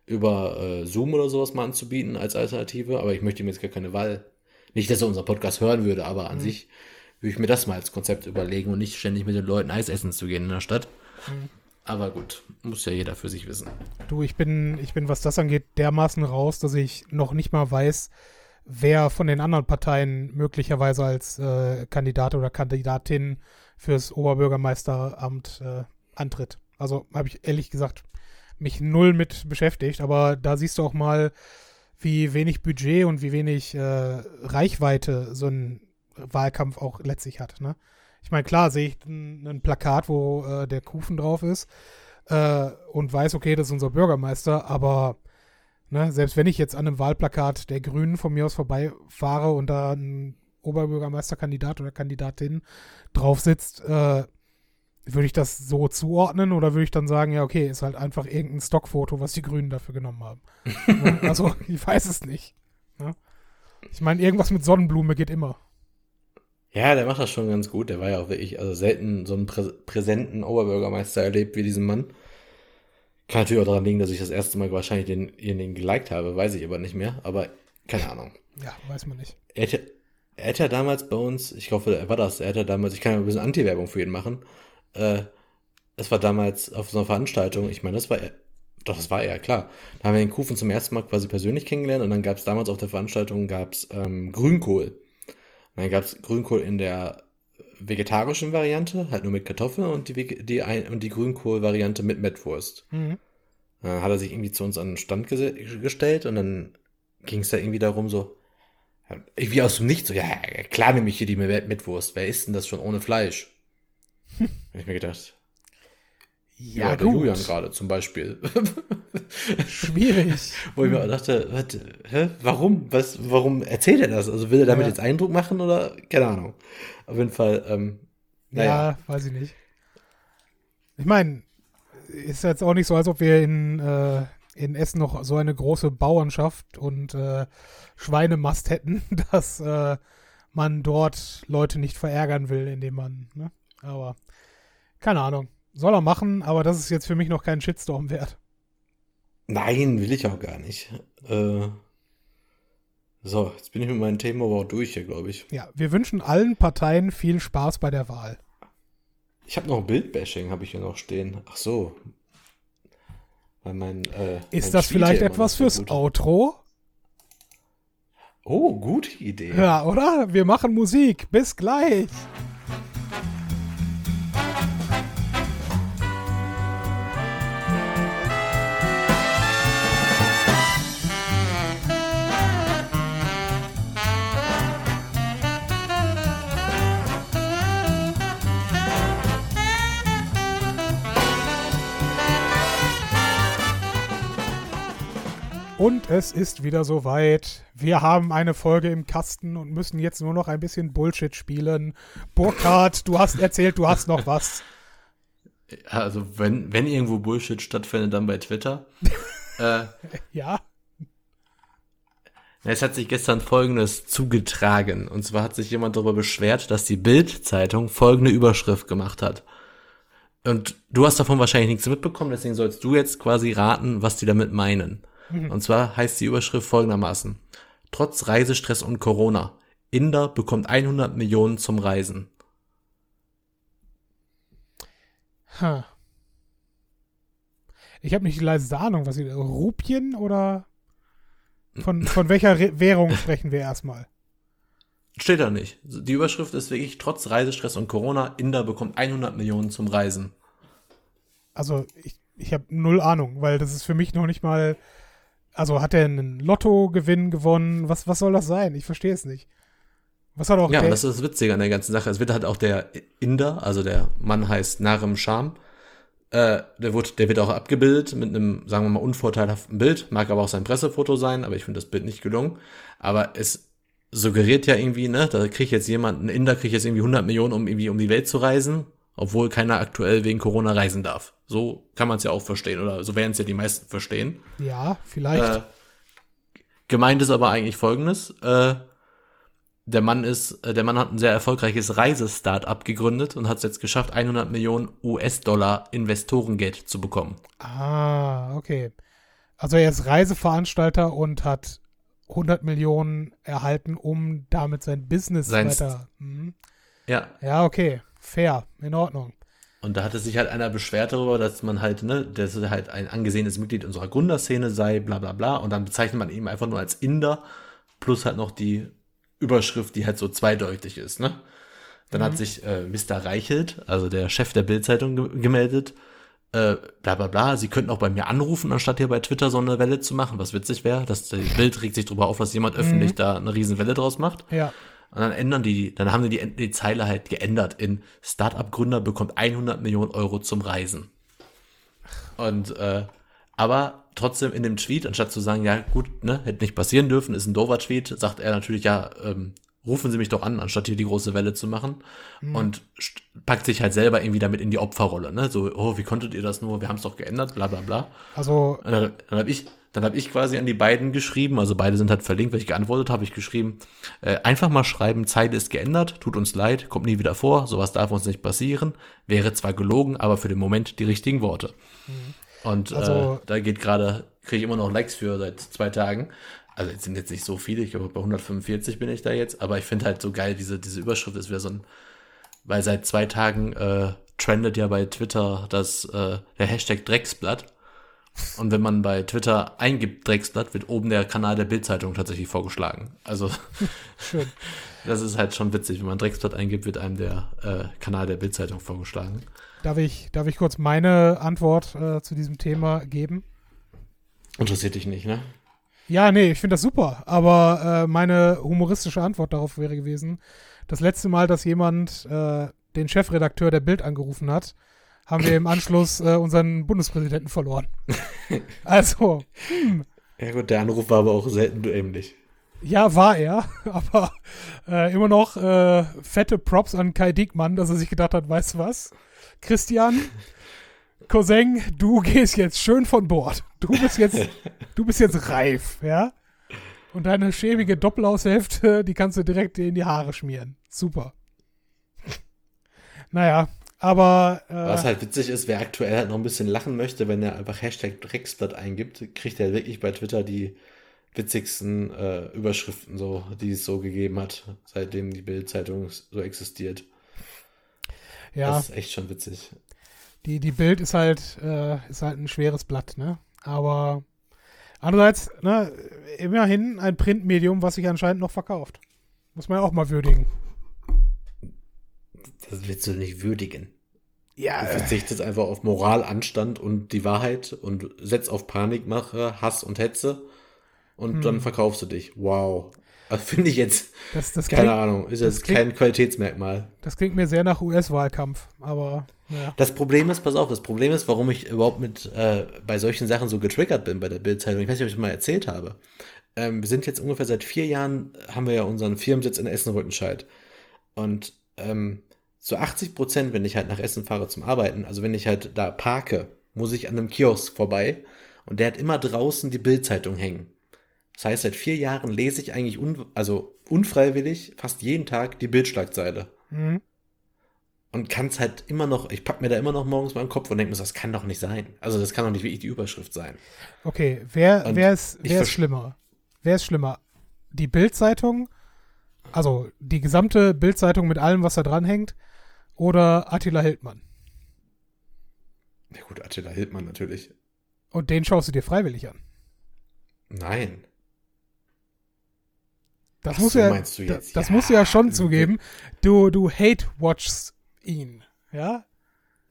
über äh, Zoom oder sowas mal anzubieten als Alternative. Aber ich möchte ihm jetzt gar keine Wahl. Nicht, dass er unseren Podcast hören würde, aber an mhm. sich würde ich mir das mal als Konzept überlegen und nicht ständig mit den Leuten Eis essen zu gehen in der Stadt. Mhm. Aber gut, muss ja jeder für sich wissen. Du, ich bin, ich bin, was das angeht, dermaßen raus, dass ich noch nicht mal weiß, wer von den anderen Parteien möglicherweise als äh, Kandidat oder Kandidatin fürs Oberbürgermeisteramt äh, antritt. Also habe ich ehrlich gesagt mich null mit beschäftigt, aber da siehst du auch mal, wie wenig Budget und wie wenig äh, Reichweite so ein Wahlkampf auch letztlich hat. Ne? Ich meine, klar sehe ich ein, Plakat, wo äh, der Kufen drauf ist äh, und weiß, okay, das ist unser Bürgermeister, aber Ne, selbst wenn ich jetzt an einem Wahlplakat der Grünen von mir aus vorbeifahre und da ein Oberbürgermeisterkandidat oder Kandidatin drauf sitzt, äh, würde ich das so zuordnen oder würde ich dann sagen, ja, okay, ist halt einfach irgendein Stockfoto, was die Grünen dafür genommen haben. Also, ich weiß es nicht. Ne? Ich meine, irgendwas mit Sonnenblume geht immer. Ja, der macht das schon ganz gut. Der war ja auch wirklich, also selten so einen prä präsenten Oberbürgermeister erlebt wie diesen Mann. Kann natürlich auch daran liegen, dass ich das erste Mal wahrscheinlich denjenigen geliked habe, weiß ich aber nicht mehr, aber keine Ahnung. Ja, weiß man nicht. Er hätte, er hätte ja damals bei uns, ich hoffe, er war das, er hätte damals, ich kann ja ein bisschen Anti-Werbung für ihn machen, äh, es war damals auf so einer Veranstaltung, ich meine, das war, doch, das war er, klar. Da haben wir den Kufen zum ersten Mal quasi persönlich kennengelernt und dann gab es damals auf der Veranstaltung gab's, ähm, Grünkohl. Und dann gab es Grünkohl in der vegetarischen Variante, halt nur mit Kartoffeln und die, die, und die Grünkohl-Variante mit Mettwurst. Mhm. Dann hat er sich irgendwie zu uns an den Stand gestellt und dann ging es da irgendwie darum, so, irgendwie aus dem Nichts, so, ja, klar nehme ich hier die Mettwurst. Wer isst denn das schon ohne Fleisch? Habe ich mir gedacht. Ja, ja der Julian gerade zum Beispiel. Schwierig. Wo ich mir dachte, was, hä, warum? Was, warum erzählt er das? Also will er damit ja. jetzt Eindruck machen oder? Keine Ahnung. Auf jeden Fall, ähm, naja. Ja, weiß ich nicht. Ich meine, ist jetzt auch nicht so, als ob wir in, äh, in Essen noch so eine große Bauernschaft und äh, Schweinemast hätten, dass äh, man dort Leute nicht verärgern will, indem man, ne? Aber keine Ahnung. Soll er machen, aber das ist jetzt für mich noch kein Shitstorm wert. Nein, will ich auch gar nicht. Äh, so, jetzt bin ich mit meinem Thema aber auch durch hier, glaube ich. Ja, wir wünschen allen Parteien viel Spaß bei der Wahl. Ich habe noch Bildbashing, habe ich hier noch stehen. Ach so. Weil mein, äh, Ist das vielleicht etwas fürs gut- Outro? Oh, gute Idee. Ja, oder? Wir machen Musik. Bis gleich. Und es ist wieder soweit. Wir haben eine Folge im Kasten und müssen jetzt nur noch ein bisschen Bullshit spielen. Burkhard, du hast erzählt, du hast noch was. Also, wenn, wenn irgendwo Bullshit stattfindet, dann bei Twitter. äh, Ja? es hat sich gestern Folgendes zugetragen. Und zwar hat sich jemand darüber beschwert, dass die Bild-Zeitung folgende Überschrift gemacht hat. Und du hast davon wahrscheinlich nichts mitbekommen, deswegen sollst du jetzt quasi raten, was die damit meinen. Und zwar heißt die Überschrift folgendermaßen. Trotz Reisestress und Corona. Inder bekommt 100 Millionen zum Reisen. Hm. Ich habe nicht die leiseste Ahnung, was sie. Rupien oder. Von, von welcher Re Währung sprechen wir erstmal? Steht da nicht. Die Überschrift ist wirklich, trotz Reisestress und Corona, Inder bekommt 100 Millionen zum Reisen. Also, ich, ich habe null Ahnung, weil das ist für mich noch nicht mal. Also, hat er einen Lottogewinn gewonnen? Was, was soll das sein? Ich verstehe es nicht. Was hat auch Ja, das ist das Witzige an der ganzen Sache. Es wird halt auch der Inder, also der Mann heißt Narem Sham, äh, der, wird, der wird auch abgebildet mit einem, sagen wir mal, unvorteilhaften Bild. Mag aber auch sein Pressefoto sein, aber ich finde das Bild nicht gelungen. Aber es suggeriert ja irgendwie, ne, da kriegt jetzt jemand, ein Inder kriegt jetzt irgendwie 100 Millionen, um irgendwie um die Welt zu reisen, obwohl keiner aktuell wegen Corona reisen darf. So kann man es ja auch verstehen, oder so werden es ja die meisten verstehen. Ja, vielleicht. Äh, gemeint ist aber eigentlich folgendes. Äh, der Mann ist, äh, der Mann hat ein sehr erfolgreiches Reisestart-up gegründet und hat es jetzt geschafft, 100 Millionen US-Dollar Investorengeld zu bekommen. Ah, okay. Also er ist Reiseveranstalter und hat 100 Millionen erhalten, um damit sein Business Sein weiter. Mhm. Ja. Ja, okay. Fair. In Ordnung. Und da hatte sich halt einer beschwert darüber, dass man halt, ne, dass er halt ein angesehenes Mitglied unserer Gründerszene sei, bla bla bla. Und dann bezeichnet man ihn einfach nur als Inder, plus halt noch die Überschrift, die halt so zweideutig ist, ne? Dann hat sich äh, Mr. Reichelt, also der Chef der Bildzeitung, ge gemeldet, äh, bla bla bla, sie könnten auch bei mir anrufen, anstatt hier bei Twitter so eine Welle zu machen, was witzig wäre, dass die Bild regt sich darüber auf, dass jemand öffentlich da eine riesen Welle draus macht. Ja. Und dann ändern die, dann haben die die, die Zeile halt geändert in Startup-Gründer bekommt 100 Millionen Euro zum Reisen. Und, äh, aber trotzdem in dem Tweet, anstatt zu sagen, ja gut, ne, hätte nicht passieren dürfen, ist ein doofer Tweet, sagt er natürlich, ja, ähm, rufen Sie mich doch an, anstatt hier die große Welle zu machen. Und st- packt sich halt selber irgendwie damit in die Opferrolle, ne? So, oh, wie konntet ihr das nur? Wir haben es doch geändert, bla bla bla. Also, Und dann, dann habe ich, dann habe ich quasi an die beiden geschrieben, also beide sind halt verlinkt, weil ich geantwortet habe, ich geschrieben, äh, einfach mal schreiben, Zeile ist geändert, tut uns leid, kommt nie wieder vor, sowas darf uns nicht passieren, wäre zwar gelogen, aber für den Moment die richtigen Worte. Und Also- äh, da geht gerade, kriege ich immer noch Likes für seit zwei Tagen. Also jetzt sind jetzt nicht so viele, ich glaube bei 145 bin ich da jetzt, aber ich finde halt so geil, diese, diese Überschrift ist wieder so ein, weil seit zwei Tagen äh, trendet ja bei Twitter das, äh, der Hashtag Drecksblatt. Und wenn man bei Twitter eingibt Drecksblatt, wird oben der Kanal der Bildzeitung tatsächlich vorgeschlagen. Also schön. das ist halt schon witzig. Wenn man Drecksblatt eingibt, wird einem der äh, Kanal der Bildzeitung vorgeschlagen. Darf ich, darf ich kurz meine Antwort äh, zu diesem Thema geben? Interessiert dich nicht, ne? Ja, nee, ich finde das super. Aber äh, meine humoristische Antwort darauf wäre gewesen, das letzte Mal, dass jemand äh, den Chefredakteur der Bild angerufen hat, haben wir im Anschluss äh, unseren Bundespräsidenten verloren. Also, Ja gut, der Anruf war aber auch selten dämlich. ja, war er, aber äh, immer noch äh, fette Props an Kai Diekmann, dass er sich gedacht hat, weißt du was? Christian, Cousin, du gehst jetzt schön von Bord. Du bist jetzt, du bist jetzt reif, ja? Und deine schäbige Doppelaushälfte, die kannst du direkt in die Haare schmieren. Super. Naja, aber äh, Was halt witzig ist, wer aktuell halt noch ein bisschen lachen möchte, wenn er einfach Hashtag Drecksblatt eingibt, kriegt er wirklich bei Twitter die witzigsten äh, Überschriften, so, die es so gegeben hat, seitdem die Bild-Zeitung so existiert. ja, Das ist echt schon witzig. die, die Bild ist halt, äh, ist halt ein schweres Blatt, ne? Aber andererseits, ne, immerhin ein Printmedium, was sich anscheinend noch verkauft. Muss man ja auch mal würdigen. Das willst du nicht würdigen. Ja, Du verzichtest einfach auf Moral, Anstand und die Wahrheit und setzt auf Panikmache, Hass und Hetze und Hm. dann verkaufst du dich. Wow. Also finde ich jetzt, das, das, keine klingt, Ahnung, ist das jetzt klingt- kein Qualitätsmerkmal. das klingt mir sehr nach US-Wahlkampf. Aber, ja. Das Problem ist, pass auf, das Problem ist, warum ich überhaupt mit äh, bei solchen Sachen so getriggert bin bei der Bildzeitung. Ich weiß nicht, ob ich das mal erzählt habe. Ähm, wir sind jetzt ungefähr seit vier Jahren, haben wir ja unseren Firmensitz in Essen-Rüttenscheid. Und ähm, zu 80 Prozent, wenn ich halt nach Essen fahre zum Arbeiten, also wenn ich halt da parke, muss ich an einem Kiosk vorbei und der hat immer draußen die Bildzeitung hängen. Das heißt, seit vier Jahren lese ich eigentlich un also unfreiwillig fast jeden Tag die Bildschlagzeile Mhm. und kann es halt immer noch, ich pack mir da immer noch morgens mal im Kopf und denke mir, so, das kann doch nicht sein. Also das kann doch nicht wirklich die Überschrift sein. Okay, wer, Und wer ist, wer ist schlimmer? Wer ist schlimmer? Die Bild-Zeitung, also die gesamte Bild-Zeitung mit allem, was da dran hängt, oder Attila Hildmann? Ja gut, Attila Hildmann natürlich. Und den schaust du dir freiwillig an. Nein. Das Ach musst so, du ja, meinst du jetzt? das Ja, musst du ja schon zugeben. Du, du hate-watchst ihn, ja?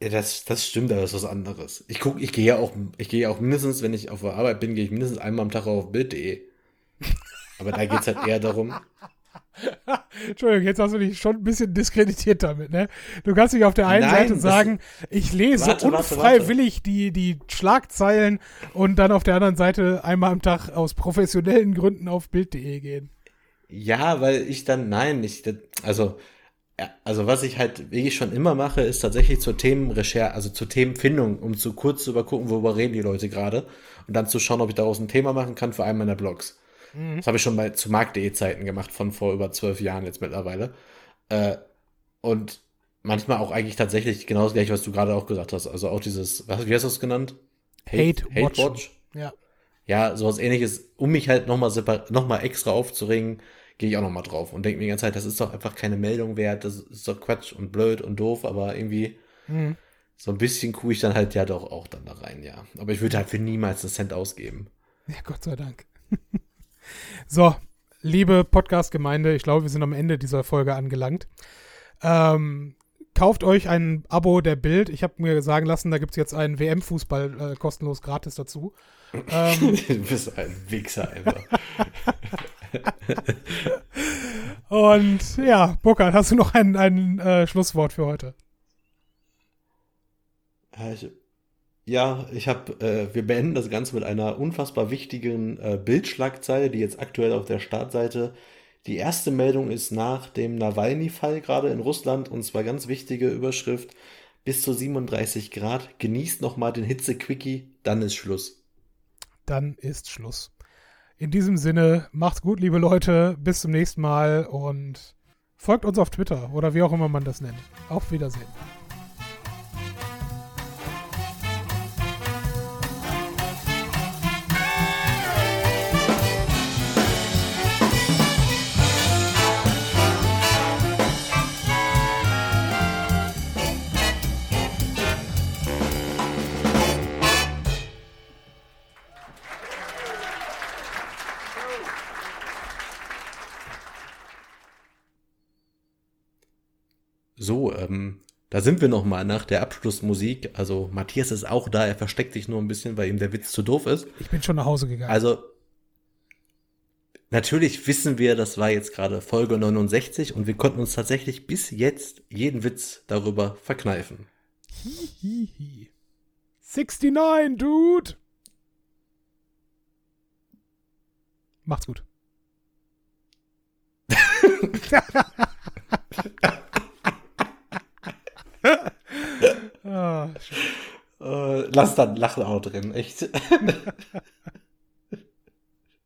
Ja, das, das stimmt, aber das ist was anderes. Ich guck, ich gehe ja auch, ich gehe ja auch mindestens, wenn ich auf der Arbeit bin, gehe ich mindestens einmal am Tag auf Bild.de. Aber da geht's halt eher darum, Entschuldigung, jetzt hast du dich schon ein bisschen diskreditiert damit, ne? Du kannst nicht auf der einen Nein, Seite sagen, ich lese Warte, warte, unfreiwillig Die, die Schlagzeilen und dann auf der anderen Seite einmal am Tag aus professionellen Gründen auf Bild.de gehen. ja, weil ich dann, nein, ich, also, ja, also was ich halt wirklich schon immer mache, ist tatsächlich zur Themenrecherche, also zur Themenfindung, um zu kurz zu übergucken, worüber reden die Leute gerade und dann zu schauen, ob ich daraus ein Thema machen kann für einen meiner Blogs. Das habe ich schon bei zu Markt.de Zeiten gemacht, von vor über zwölf Jahren jetzt mittlerweile. Äh, und manchmal auch eigentlich tatsächlich genau das gleiche, was du gerade auch gesagt hast. Also auch dieses, was, wie hast du es genannt? Hate Hate Watch. Ja. Ja, sowas ähnliches, um mich halt nochmal noch mal extra aufzuregen, gehe ich auch nochmal drauf und denke mir die ganze Zeit, das ist doch einfach keine Meldung wert, das ist doch Quatsch und blöd und doof, aber irgendwie Mhm. so ein bisschen kuh ich dann halt ja doch auch dann da rein, ja. Aber ich würde halt für niemals einen Cent ausgeben. Ja, Gott sei Dank. so, liebe Podcast-Gemeinde, ich glaube, wir sind am Ende dieser Folge angelangt. Ähm, kauft euch ein Abo der Bild. Ich habe mir sagen lassen, da gibt es jetzt einen WM-Fußball äh, kostenlos gratis dazu. Ähm, du bist ein Wichser einfach. und ja, Burkhard, hast du noch ein, ein äh, Schlusswort für heute? Ich, ja, ich habe, äh, wir beenden das Ganze mit einer unfassbar wichtigen äh, Bildschlagzeile, die jetzt aktuell auf der Startseite. Die erste Meldung ist nach dem Nawalny-Fall gerade in Russland und zwar ganz wichtige Überschrift. Bis zu 37 Grad. Genießt nochmal den Hitze-Quickie, dann ist Schluss. Dann ist Schluss. In diesem Sinne, macht's gut, liebe Leute. Bis zum nächsten Mal und folgt uns auf Twitter oder wie auch immer man das nennt. Auf Wiedersehen. So, ähm, da sind wir nochmal nach der Abschlussmusik. Also Matthias ist auch da, er versteckt sich nur ein bisschen, weil ihm der Witz zu doof ist. Ich bin schon nach Hause gegangen. Also, natürlich wissen wir, das war jetzt gerade Folge 69 und wir konnten uns tatsächlich bis jetzt jeden Witz darüber verkneifen. Hihihi. 69, Dude. Macht's gut. ah, Äh, lass dann Lachen auch drin, echt.